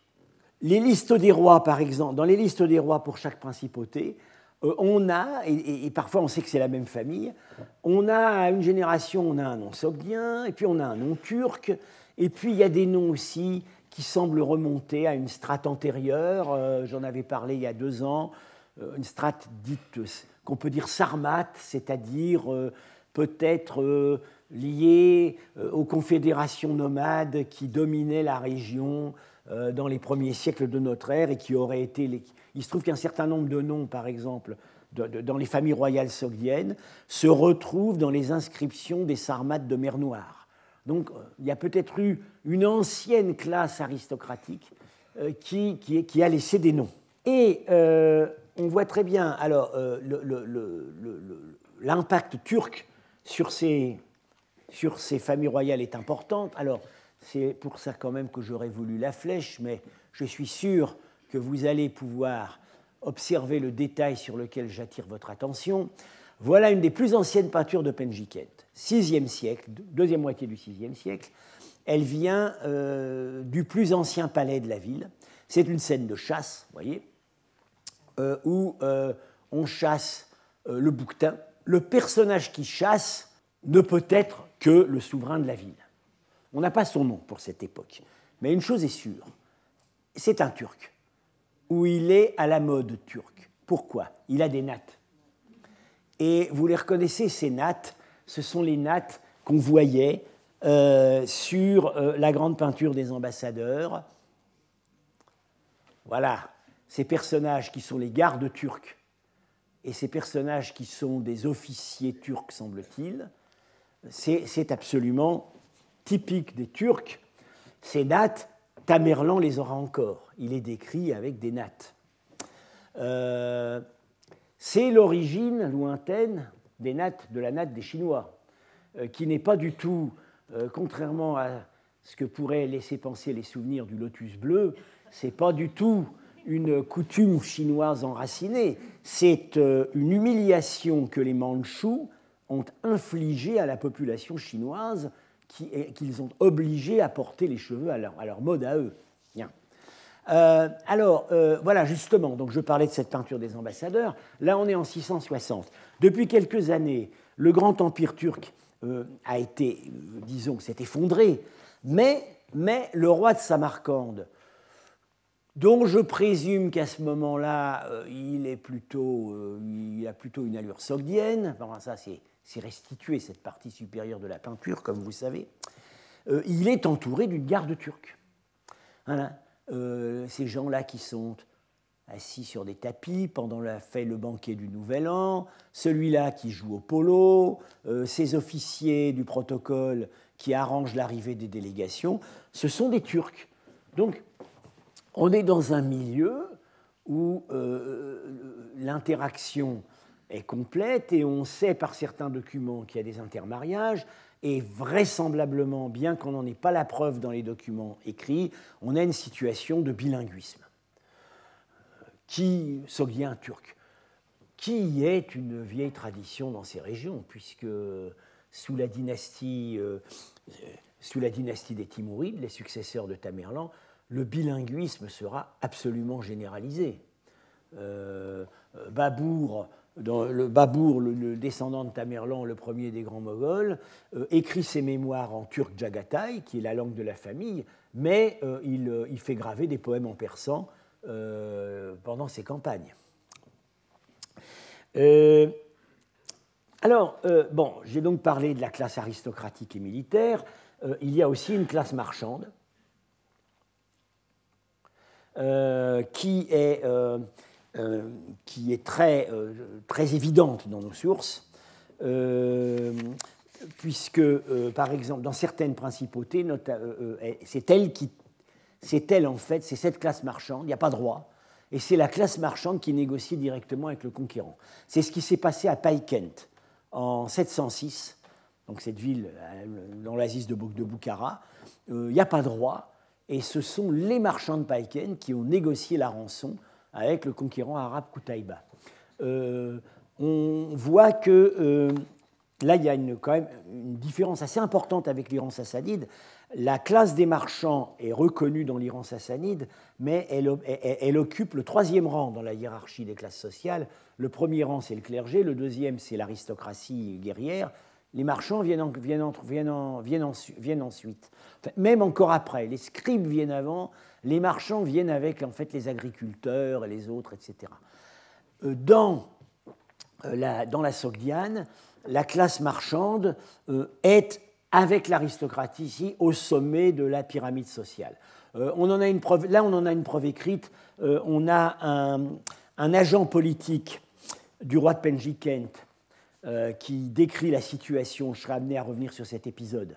les listes des rois, par exemple, dans les listes des rois pour chaque principauté, euh, on a, et, parfois on sait que c'est la même famille, on a une génération, on a un nom sogdien, et puis on a un nom turc, et puis il y a des noms aussi qui semblent remonter à une strate antérieure. Euh, j'en avais parlé il y a deux ans, euh, une strate dite qu'on peut dire sarmate, c'est-à-dire euh, peut-être lié euh, aux confédérations nomades qui dominaient la région dans les premiers siècles de notre ère et qui auraient été... Il se trouve qu'un certain nombre de noms, par exemple, dans les familles royales sogdiennes, se retrouvent dans les inscriptions des sarmates de mer Noire. Donc il y a peut-être eu une ancienne classe aristocratique qui, qui, a laissé des noms. Et on voit très bien alors euh, l'impact turc sur ces, sur ces familles royales est important. Alors c'est pour ça quand même que j'aurais voulu la flèche, mais je suis sûr que vous allez pouvoir observer le détail sur lequel j'attire votre attention. Voilà une des plus anciennes peintures de Penjiket, 6e siècle, deuxième moitié du 6e siècle. Elle vient euh, du plus ancien palais de la ville. C'est une scène de chasse, vous voyez, euh, où euh, on chasse le bouquetin, le personnage qui chasse ne peut être que le souverain de la ville. On n'a pas son nom pour cette époque. Mais une chose est sûre, c'est un Turc, où il est à la mode turque. Pourquoi? Il a des nattes. Et vous les reconnaissez, ces nattes, ce sont les nattes qu'on voyait sur la grande peinture des ambassadeurs. Voilà, ces personnages qui sont les gardes turcs et ces personnages qui sont des officiers turcs, semble-t-il, c'est absolument typique des Turcs. Ces nattes, Tamerlan les aura encore. Il est décrit avec des nattes. Euh, c'est l'origine lointaine des nattes, de la natte des Chinois, euh, qui n'est pas du tout, euh, contrairement à ce que pourraient laisser penser les souvenirs du lotus bleu, c'est pas du tout une coutume chinoise enracinée, c'est euh, une humiliation que les Mandchous ont infligée à la population chinoise qu'ils ont obligé à porter les cheveux à leur, mode à eux. Alors, voilà, justement, donc je parlais de cette peinture des ambassadeurs. Là, on est en 660. Depuis quelques années, le grand empire turc a été, disons, s'est effondré, mais, mais le roi de Samarcande, dont je présume qu'à ce moment-là, euh, il, est plutôt, euh, il a plutôt une allure sogdienne. ça, c'est restitué, cette partie supérieure de la peinture, comme vous savez. Euh, il est entouré d'une garde turque. Ces gens-là qui sont assis sur des tapis pendant la fête, le banquet du Nouvel An, celui-là qui joue au polo, ces officiers du protocole qui arrangent l'arrivée des délégations, ce sont des Turcs. Donc, on est dans un milieu où euh, l'interaction est complète et on sait par certains documents qu'il y a des intermariages et vraisemblablement, bien qu'on n'en ait pas la preuve dans les documents écrits, on a une situation de bilinguisme qui, sogdien turc, qui est une vieille tradition dans ces régions, puisque sous la dynastie, euh, sous la dynastie des Timourides, les successeurs de Tamerlan, le bilinguisme sera absolument généralisé. Euh, Babour, le, Babour, le, descendant de Tamerlan, le premier des grands Moghols, euh, écrit ses mémoires en turc jagatai, qui est la langue de la famille, mais euh, il, fait graver des poèmes en persan pendant ses campagnes. alors, bon, j'ai donc parlé de la classe aristocratique et militaire. il y a aussi une classe marchande euh, qui est, euh, euh, qui est très, très évidente dans nos sources, puisque, par exemple, dans certaines principautés, c'est elle qui, c'est elle en fait, c'est cette classe marchande, il n'y a pas de roi, et c'est la classe marchande qui négocie directement avec le conquérant. C'est ce qui s'est passé à Paikent en 706, donc cette ville dans l'Asie de, Boukhara. Il n'y a pas de roi, et ce sont les marchands de Païken qui ont négocié la rançon avec le conquérant arabe Koutaïba. Euh, on voit que euh, là, il y a quand même une différence assez importante avec l'Iran sassanide. La classe des marchands est reconnue dans l'Iran sassanide, mais elle, occupe le troisième rang dans la hiérarchie des classes sociales. Le premier rang, c'est le clergé, le deuxième, c'est l'aristocratie guerrière, les marchands viennent, ensuite. même encore après, les scribes viennent avant, les marchands viennent avec en fait, les agriculteurs et les autres, etc. Euh, dans euh, la, dans la Sogdiane, la classe marchande euh, est, avec l'aristocratie ici, au sommet de la pyramide sociale. on en a une preuve, là, on en a une preuve écrite. on a un, un, agent politique du roi de Penjikent euh, qui décrit la situation, je serai amené à revenir sur cet épisode,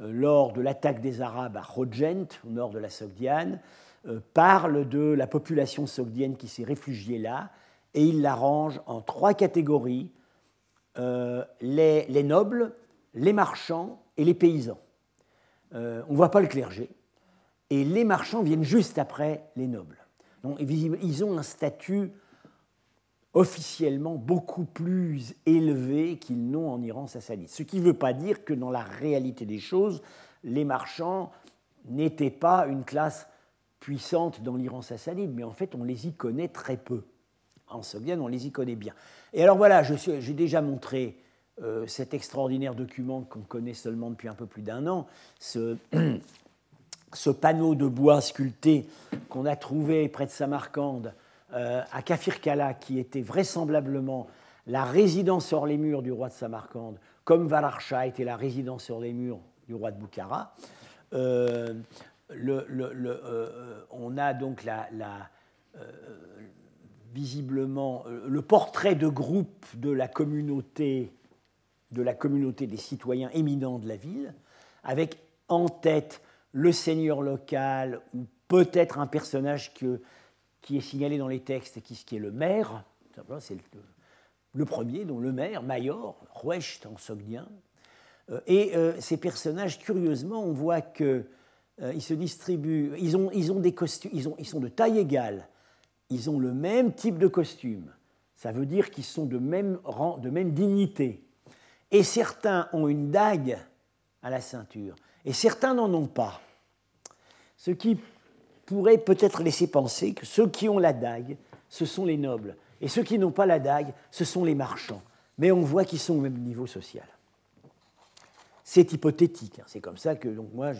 lors de l'attaque des Arabes à Rojent, au nord de la Sogdiane, euh, parle de la population sogdienne qui s'est réfugiée là, et il l'arrange en trois catégories, les, les, nobles, les marchands et les paysans. on ne voit pas le clergé, et les marchands viennent juste après les nobles. Ils ont un statut officiellement beaucoup plus élevés qu'ils n'ont en Iran sassanide. Ce qui ne veut pas dire que dans la réalité des choses, les marchands n'étaient pas une classe puissante dans l'Iran sassanide, mais en fait on les y connaît très peu. En Soviet, on les y connaît bien. Et alors voilà, j'ai déjà montré euh, cet extraordinaire document qu'on connaît seulement depuis un peu plus d'un an, ce, ce panneau de bois sculpté qu'on a trouvé près de Samarcande euh, à Kafir-Kala, qui était vraisemblablement la résidence sur les murs du roi de Samarcande, comme Valarcha était la résidence sur les murs du roi de Boukhara. Euh, euh, on a donc visiblement le portrait de groupe de la communauté de la communauté des citoyens éminents de la ville, avec en tête le seigneur local ou peut-être un personnage que qui est signalé dans les textes, qui, est le maire, c'est le, premier, donc le maire, Mayor, Rouecht en sogdien. Euh, et euh, ces personnages, curieusement, on voit qu'ils euh, se distribuent, ils, ont, des costumes, ils sont de taille égale, ils ont le même type de costume. Ça veut dire qu'ils sont de même rang, de même dignité. Et certains ont une dague à la ceinture, et certains n'en ont pas. Ce qui pourrait peut-être laisser penser que ceux qui ont la dague, ce sont les nobles, et ceux qui n'ont pas la dague, ce sont les marchands. Mais on voit qu'ils sont au même niveau social. C'est hypothétique, hein. c'est comme ça que donc, moi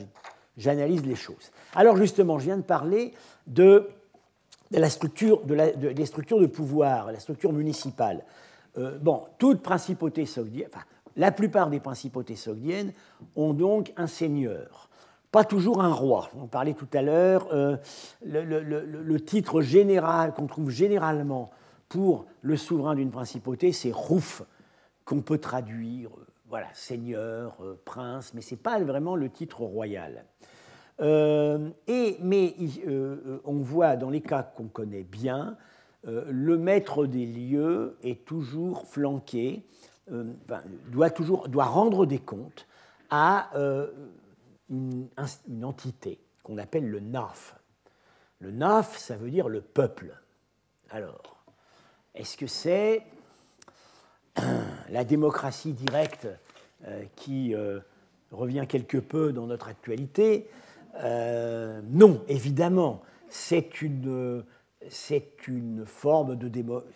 j'analyse les choses. Alors justement, je viens de parler de, la structure, des structures de pouvoir, la structure municipale. Euh, bon, toute principauté sogdienne, enfin, la plupart des principautés sogdiennes ont donc un seigneur pas toujours un roi. On parlait tout à l'heure, euh, le, titre général qu'on trouve généralement pour le souverain d'une principauté, c'est Rouf, qu'on peut traduire, euh, voilà, seigneur, euh, prince, mais ce n'est pas vraiment le titre royal. et, mais on voit dans les cas qu'on connaît bien, le maître des lieux est toujours flanqué, doit, toujours, doit rendre des comptes à une, entité qu'on appelle le NAF. Le NAF, ça veut dire le peuple. Alors, est-ce que c'est la démocratie directe euh, qui euh, revient quelque peu dans notre actualité? Euh, Non, évidemment, c'est une, c'est une forme de démocratie,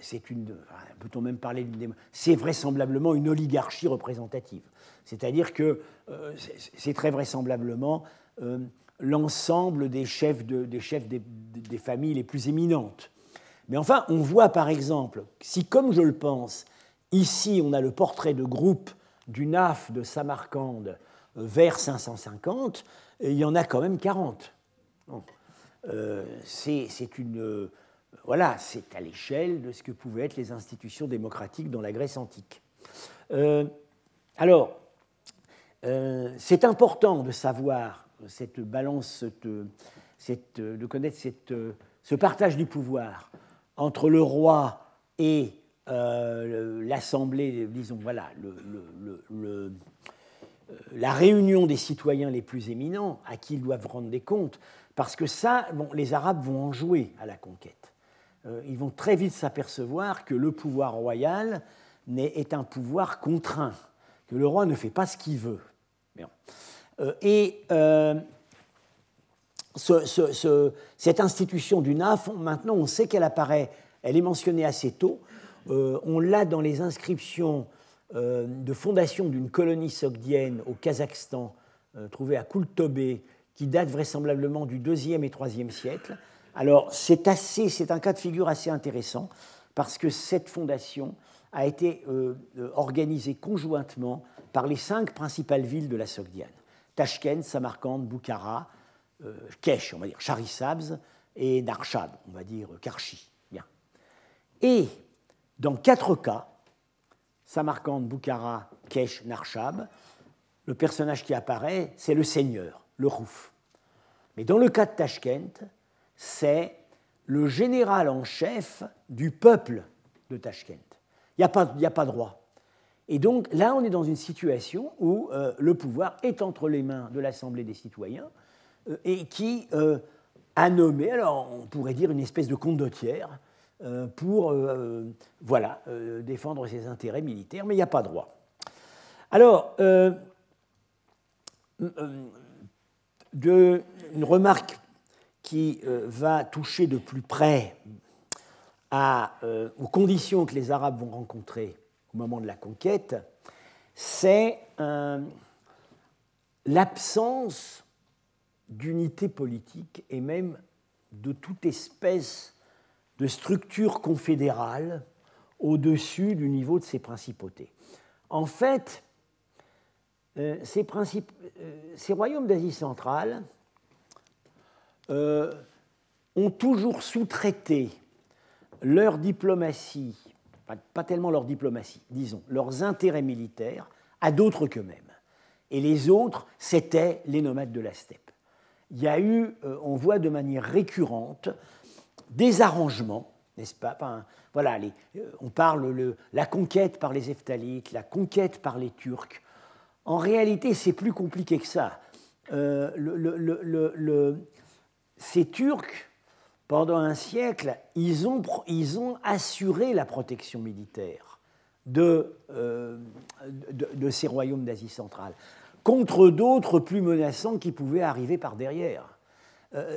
c'est une, peut-on même parler d'une c'est vraisemblablement une oligarchie représentative. C'est-à-dire que euh, c'est très vraisemblablement euh, l'ensemble des chefs, des, familles les plus éminentes. Mais enfin, on voit par exemple, si comme je le pense, ici on a le portrait de groupe du NAF de Samarcande euh, vers 550, il y en a quand même 40. c'est une voilà, c'est à l'échelle de ce que pouvaient être les institutions démocratiques dans la Grèce antique. alors, euh, c'est important de savoir cette balance, de connaître ce partage du pouvoir entre le roi et euh, l'Assemblée, disons, voilà, euh, la réunion des citoyens les plus éminents à qui ils doivent rendre des comptes, parce que ça, les Arabes vont en jouer à la conquête. ils vont très vite s'apercevoir que le pouvoir royal est un pouvoir contraint, que le roi ne fait pas ce qu'il veut. Euh, et euh, cette institution du NAF, maintenant on sait qu'elle apparaît, elle est mentionnée assez tôt, euh, on l'a dans les inscriptions de fondation d'une colonie sogdienne au Kazakhstan, trouvée à Koultobé, qui date vraisemblablement du 2e et 3e siècle. Alors c'est c'est un cas de figure assez intéressant parce que cette fondation a été organisée conjointement par les cinq principales villes de la Sogdiane. Tashkent, Samarkand, Bukhara, euh, Kesh, on va dire Charisabz, et Narshab, on va dire Karchi. Et dans quatre cas, Samarkand, Bukhara, Kesh, Narshab, le personnage qui apparaît, c'est le seigneur, le Rouf. Mais dans le cas de Tashkent, c'est le général en chef du peuple de Tashkent. Il n'y a, pas de roi. Et donc là, on est dans une situation où euh, le pouvoir est entre les mains de l'Assemblée des citoyens euh, et qui euh, a nommé, alors on pourrait dire une espèce de condottière pour voilà, défendre ses intérêts militaires, mais il n'y a pas droit. Alors, une remarque qui va toucher de plus près aux conditions que les Arabes vont rencontrer au moment de la conquête, c'est euh, l'absence d'unité politique et même de toute espèce de structure confédérale au-dessus du niveau de ces principautés. En fait, euh, euh, ces, royaumes d'Asie centrale ont toujours sous-traité leur diplomatie pas, tellement leur diplomatie, disons, leurs intérêts militaires à d'autres qu'eux-mêmes. Et les autres, c'étaient les nomades de la steppe. Il y a eu, euh, on voit de manière récurrente, des arrangements, n'est-ce pas Voilà, euh, on parle de la conquête par les Eftalites, la conquête par les Turcs. En réalité, c'est plus compliqué que ça. Euh, ces Turcs pendant un siècle, ils ont, assuré la protection militaire de, euh, de, ces royaumes d'Asie centrale, contre d'autres plus menaçants qui pouvaient arriver par derrière.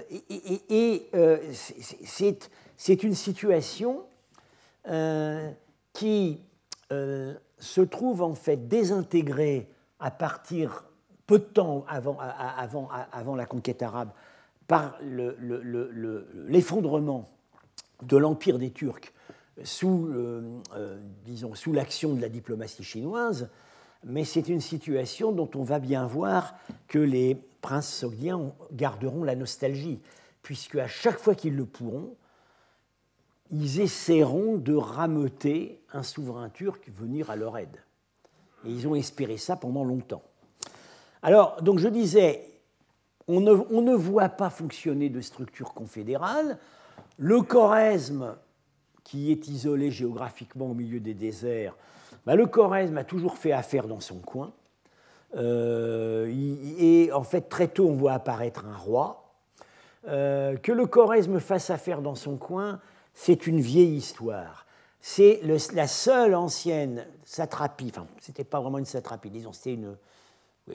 et, c'est une situation qui se trouve en fait désintégrée à partir peu de temps avant la conquête arabe par l'effondrement de l'empire des Turcs sous, euh, disons, sous l'action de la diplomatie chinoise, mais c'est une situation dont on va bien voir que les princes sogdiens garderont la nostalgie, puisque à chaque fois qu'ils le pourront, ils essaieront de rameuter un souverain turc venir à leur aide. Et ils ont espéré ça pendant longtemps. Alors, donc je disais, on ne, voit pas fonctionner de structure confédérale. Le Choresme, qui est isolé géographiquement au milieu des déserts, bah, le Choresme a toujours fait affaire dans son coin. Euh, et en fait, très tôt, on voit apparaître un roi. Euh, que le Choresme fasse affaire dans son coin, c'est une vieille histoire. C'est la seule ancienne satrapie, enfin, c'était pas vraiment une satrapie, disons, c'était une,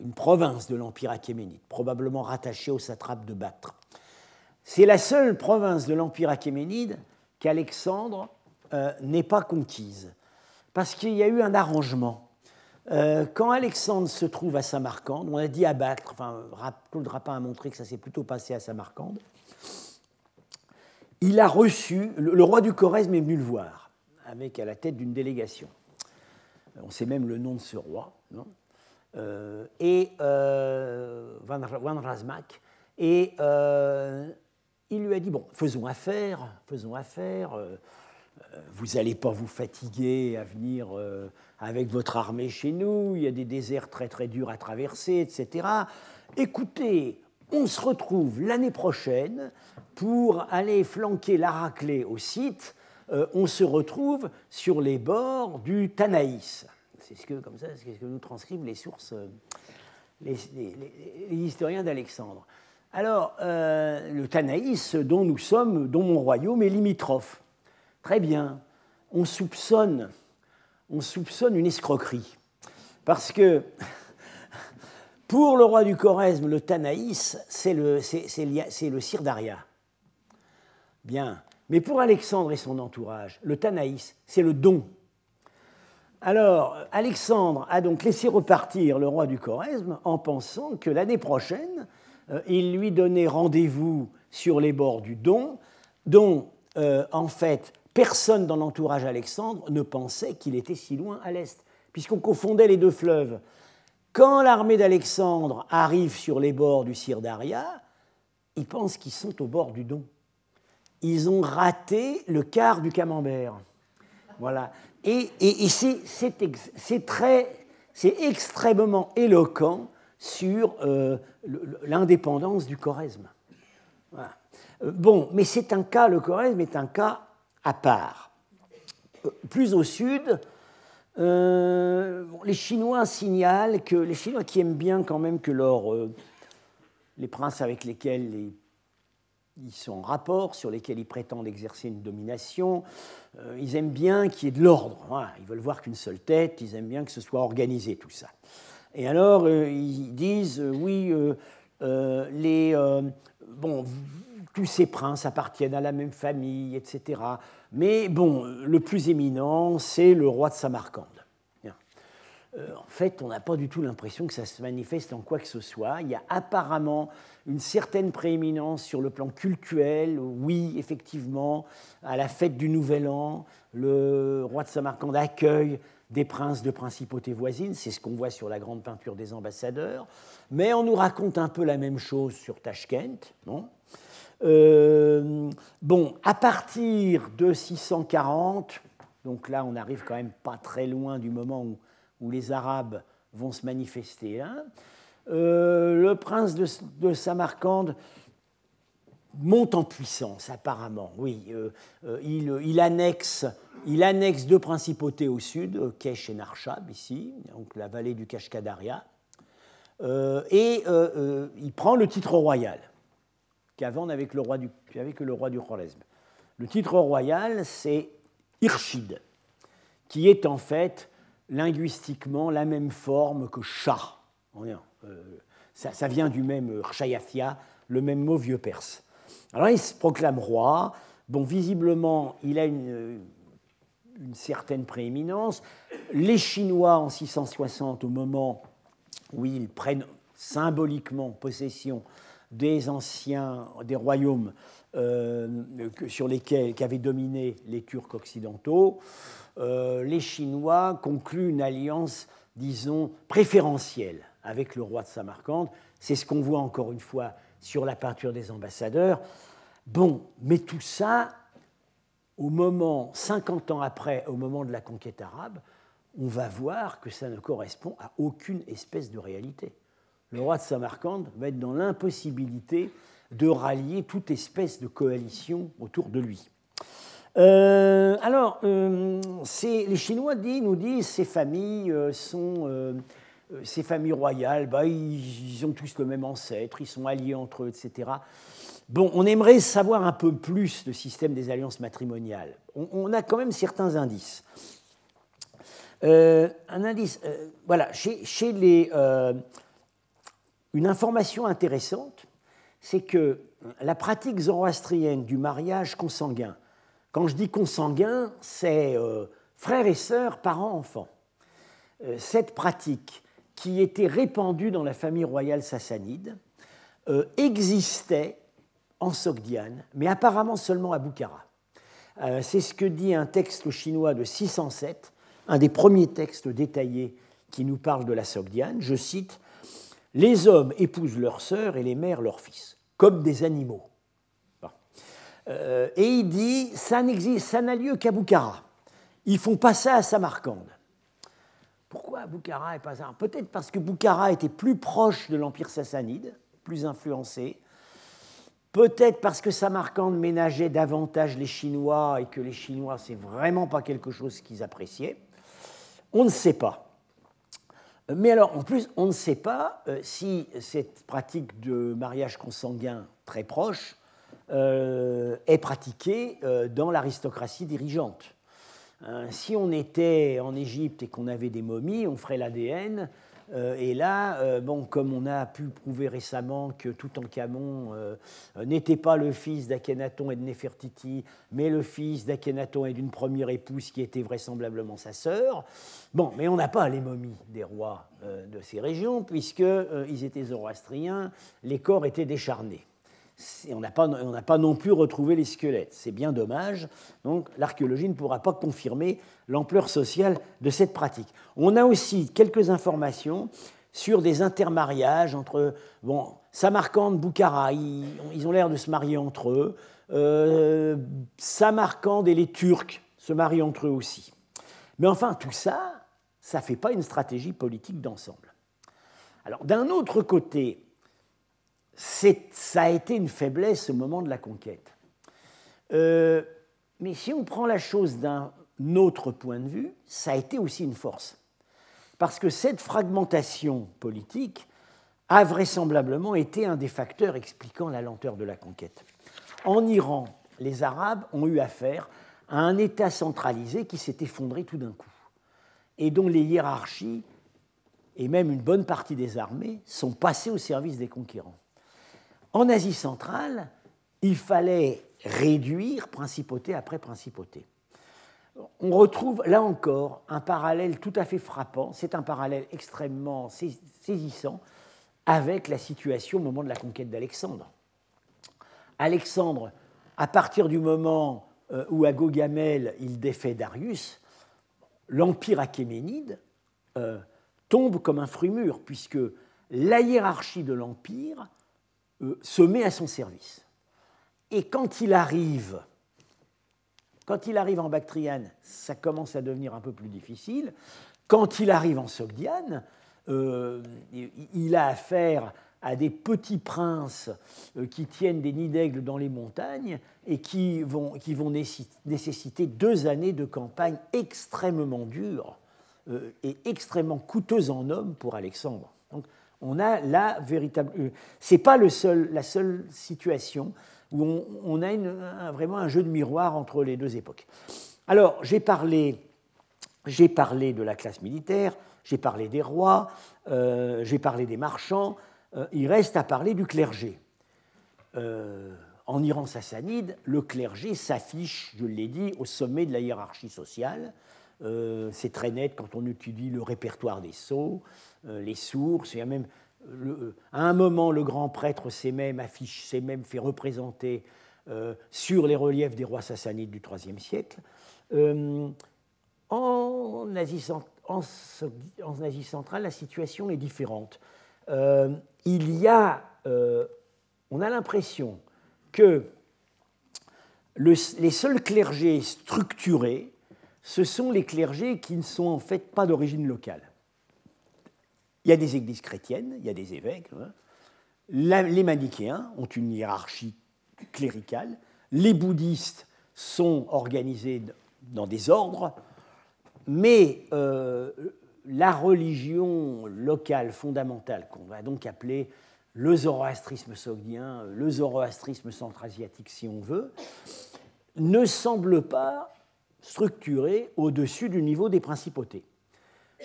une province de l'Empire achéménide, probablement rattachée au satrape de Bactre. C'est la seule province de l'Empire achéménide qu'Alexandre euh, n'est pas conquise, parce qu'il y a eu un arrangement. Euh, quand Alexandre se trouve à Samarcande, on a dit à Bactre, enfin, Claude Rapin a montré que ça s'est plutôt passé à Samarcande, il a reçu, le, roi du Choresme est venu le voir, avec à la tête d'une délégation. On sait même le nom de ce roi. Non? Et euh, Van. Et euh, il lui a dit bon, faisons affaire, faisons affaire. vous n'allez pas vous fatiguer à venir avec votre armée chez nous. Il y a des déserts très très durs à traverser, etc. Écoutez, on se retrouve l'année prochaine pour aller flanquer l'Araclée au site. on se retrouve sur les bords du Tanaïs. C'est ce que, nous transcrivent les sources, euh, les, historiens d'Alexandre. Alors, euh, le Tanaïs, dont nous sommes, dont mon royaume est limitrophe. Très bien. On soupçonne, on soupçonne une escroquerie. Parce que pour le roi du Choresme, le Tanaïs, c'est le, le Sirdaria. Bien. Mais pour Alexandre et son entourage, le Tanaïs, c'est le don. Alors, Alexandre a donc laissé repartir le roi du Choresme en pensant que l'année prochaine, euh, il lui donnait rendez-vous sur les bords du Don, dont, euh, en fait, personne dans l'entourage Alexandre ne pensait qu'il était si loin à l'est, puisqu'on confondait les deux fleuves. Quand l'armée d'Alexandre arrive sur les bords du Sirdaria, ils pensent qu'ils sont au bord du Don. Ils ont raté le quart du camembert. Voilà. Et, c'est très, c'est extrêmement éloquent sur euh, l'indépendance du choresme. Euh, bon, mais c'est un cas, le choresme est un cas à part. Euh, plus au sud, les Chinois signalent que les Chinois qui aiment bien quand même que leur, les princes avec lesquels les ils sont en rapport, sur lesquels ils prétendent exercer une domination. Euh, ils aiment bien qu'il y ait de l'ordre. Ils veulent voir qu'une seule tête, ils aiment bien que ce soit organisé tout ça. Et alors, euh, ils disent, euh, oui, les, bon, tous ces princes appartiennent à la même famille, etc. Mais bon, le plus éminent, c'est le roi de Samarcande. en fait, on n'a pas du tout l'impression que ça se manifeste en quoi que ce soit. Il y a apparemment une certaine prééminence sur le plan cultuel. Oui, effectivement, à la fête du Nouvel An, le roi de Samarcande accueille des princes de principautés voisines, c'est ce qu'on voit sur la grande peinture des ambassadeurs, mais on nous raconte un peu la même chose sur Tashkent. Non? Euh, bon, à partir de 640, donc là on arrive quand même pas très loin du moment où, les Arabes vont se manifester euh, le prince de, Samarcande monte en puissance, apparemment. Oui, euh, euh, il, annexe, il annexe deux principautés au sud, Kesh et Narshab, ici, donc la vallée du Kashkadaria, et il prend le titre royal, qu'avant n'avait que le roi du, que le roi du. Le titre royal, c'est Irshid, qui est en fait linguistiquement la même forme que Shah. Euh, ça, vient du même Rchayafia, le même mot vieux perse. Alors il se proclame roi. Bon, visiblement, il a une, une certaine prééminence. Les Chinois, en 660, au moment où ils prennent symboliquement possession des anciens, des royaumes euh, sur lesquels qu'avaient dominé les Turcs occidentaux, euh, les Chinois concluent une alliance, disons, préférentielle avec le roi de Samarcande. C'est ce qu'on voit encore une fois sur la peinture des ambassadeurs. Bon, mais tout ça, au moment, 50 ans après, au moment de la conquête arabe, on va voir que ça ne correspond à aucune espèce de réalité. Le roi de Samarcande va être dans l'impossibilité de rallier toute espèce de coalition autour de lui. Euh, alors, euh, les Chinois nous disent ces familles euh, sont ces familles royales, bah, ils, ont tous le même ancêtre, ils sont alliés entre eux, etc. Bon, on aimerait savoir un peu plus le système des alliances matrimoniales. On, a quand même certains indices. un indice, voilà, chez, les, une information intéressante, c'est que la pratique zoroastrienne du mariage consanguin, quand je dis consanguin, c'est euh, frères et sœurs, parents, enfants. Euh, cette pratique, qui était répandue dans la famille royale sassanide, euh, existait en Sogdiane, mais apparemment seulement à Boukhara. c'est ce que dit un texte chinois de 607, un des premiers textes détaillés qui nous parle de la Sogdiane. Je cite Les hommes épousent leurs sœurs et les mères leurs fils comme des animaux. Euh, et il dit, ça n'existe, ça n'a lieu qu'à Boukhara. Ils font pas ça à Samarcande. Pourquoi Boukhara et pas ça Peut-être parce que Boukhara était plus proche de l'empire sassanide, plus influencé. Peut-être parce que Samarcande ménageait davantage les Chinois et que les Chinois, c'est vraiment pas quelque chose qu'ils appréciaient. On ne sait pas. Mais alors, en plus, on ne sait pas euh, si cette pratique de mariage consanguin très proche euh, est pratiquée euh, dans l'aristocratie dirigeante. Si on était en Égypte et qu'on avait des momies, on ferait l'ADN euh, et là, euh, bon, comme on a pu prouver récemment que Toutankhamon euh, n'était pas le fils d'Akhenaton et de Nefertiti, mais le fils d'Akhenaton et d'une première épouse qui était vraisemblablement sa sœur, bon, mais on n'a pas les momies des rois de ces régions, puisqu'ils étaient zoroastriens, les corps étaient décharnés on n'a pas, pas, non plus retrouvé les squelettes. C'est bien dommage. Donc l'archéologie ne pourra pas confirmer l'ampleur sociale de cette pratique. On a aussi quelques informations sur des intermariages entre bon, Samarcande, Boukhara. Ils, ont l'air de se marier entre eux. Euh, Samarcande et les Turcs se marient entre eux aussi. Mais enfin, tout ça, ça ne fait pas une stratégie politique d'ensemble. Alors, d'un autre côté, ça a été une faiblesse au moment de la conquête. Euh, mais si on prend la chose d'un autre point de vue, ça a été aussi une force. Parce que cette fragmentation politique a vraisemblablement été un des facteurs expliquant la lenteur de la conquête. En Iran, les Arabes ont eu affaire à un État centralisé qui s'est effondré tout d'un coup, et dont les hiérarchies, et même une bonne partie des armées, sont passées au service des conquérants. En Asie centrale, il fallait réduire principauté après principauté. On retrouve là encore un parallèle tout à fait frappant, c'est un parallèle extrêmement saisissant avec la situation au moment de la conquête d'Alexandre. Alexandre, à partir du moment euh, où à Gogamel il défait Darius, l'empire achéménide euh, tombe comme un fruit mûr, puisque la hiérarchie de l'empire se met à son service. Et quand il arrive, quand il arrive en Bactriane, ça commence à devenir un peu plus difficile. Quand il arrive en Sogdiane, euh, il a affaire à des petits princes euh, qui tiennent des nids d'aigle dans les montagnes et qui vont, qui vont nécessiter deux années de campagne extrêmement dures et extrêmement coûteuses en hommes pour Alexandre on a la véritable. Euh, c'est pas le seul, la seule situation où on, a vraiment un jeu de miroir entre les deux époques. Alors, j'ai parlé, j'ai parlé de la classe militaire, j'ai parlé des rois, euh, j'ai parlé des marchands. Euh, il reste à parler du clergé. en Iran sassanide, le clergé s'affiche, je l'ai dit, au sommet de la hiérarchie sociale. C'est très net quand on étudie le répertoire des sceaux, les sources. A même, à un moment, le grand prêtre s'est même, même fait représenter sur les reliefs des rois sassanides du IIIe siècle. En Asie, centrale, la situation est différente. Euh, il y a, euh, on a l'impression que les seuls clergés structurés, ce sont les clergés qui ne sont en fait pas d'origine locale. Il y a des églises chrétiennes, il y a des évêques. Hein. les manichéens ont une hiérarchie cléricale. Les bouddhistes sont organisés dans des ordres mais euh, la religion locale fondamentale, qu'on va donc appeler le zoroastrisme sogdien, le zoroastrisme centra-asiatique si on veut, ne semble pas structurée au-dessus du niveau des principautés.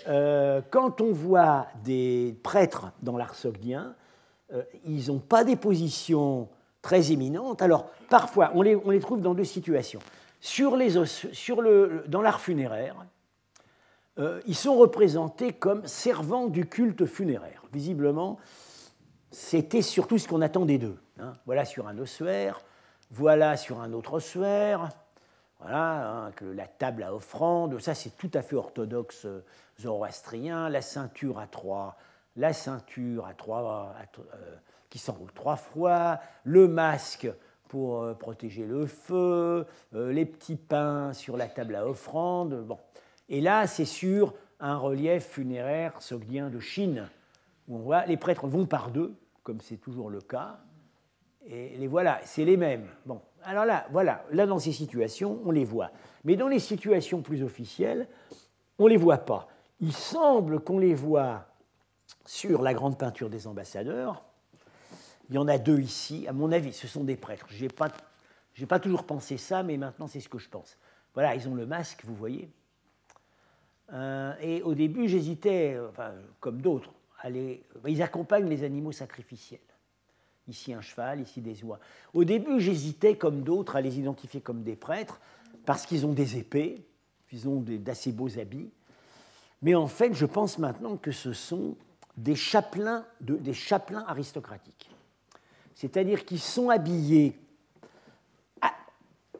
Euh, quand on voit des prêtres dans l'art sogdien, euh, ils n'ont pas des positions très éminentes. Alors, parfois, on les, trouve dans deux situations. Sur les le, dans l'art funéraire, euh, ils sont représentés comme servants du culte funéraire. Visiblement, c'était surtout ce qu'on attendait d'eux. Hein. Voilà sur un ossuaire, voilà sur un autre ossuaire, voilà, hein, la table à offrande, ça c'est tout à fait orthodoxe euh, zoroastrien, la ceinture à trois, la ceinture à trois, euh, qui s'enroule trois fois, le masque pour protéger le feu, les petits pains sur la table à offrande. Bon, et là, c'est sur un relief funéraire sogdien de Chine, où on voit les prêtres vont par deux, comme c'est toujours le cas, et les voilà, c'est les mêmes. Bon, alors là, voilà, là dans ces situations, on les voit. Mais dans les situations plus officielles, on ne les voit pas. Il semble qu'on les voit sur la grande peinture des ambassadeurs. Il y en a deux ici. À mon avis, ce sont des prêtres. Je n'ai pas, toujours pensé ça, mais maintenant c'est ce que je pense. Voilà, ils ont le masque, vous voyez. Euh, et au début, j'hésitais, euh, comme d'autres, ils accompagnent les animaux sacrificiels. Ici un cheval, ici des oies. Au début, j'hésitais, comme d'autres, à les identifier comme des prêtres, parce qu'ils ont des épées, ils ont d'assez beaux habits. Mais en fait, je pense maintenant que ce sont des chapelains, aristocratiques. C'est-à-dire qu'ils sont habillés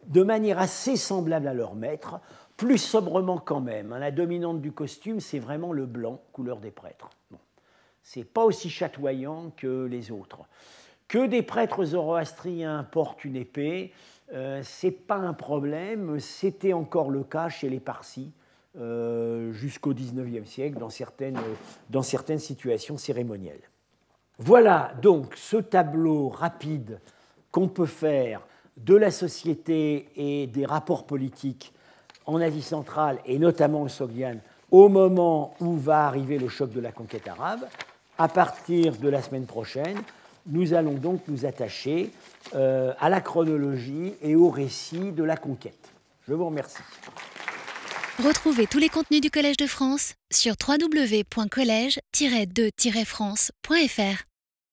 de manière assez semblable à leur maître, plus sobrement quand même. Hein. La dominante du costume, c'est vraiment le blanc, couleur des prêtres. Bon. C'est pas aussi chatoyant que les autres. Que des prêtres zoroastriens portent une épée, euh, c'est pas un problème. C'était encore le cas chez les Parsis euh, jusqu'au XIXe siècle dans certaines, dans certaines situations cérémonielles. Voilà donc ce tableau rapide qu'on peut faire de la société et des rapports politiques en Asie centrale et notamment au Sogdian au moment où va arriver le choc de la conquête arabe. À partir de la semaine prochaine, nous allons donc nous attacher euh, à la chronologie et au récit de la conquête. Je vous remercie. Retrouvez tous les contenus du Collège de France sur www.colège-2-france.fr.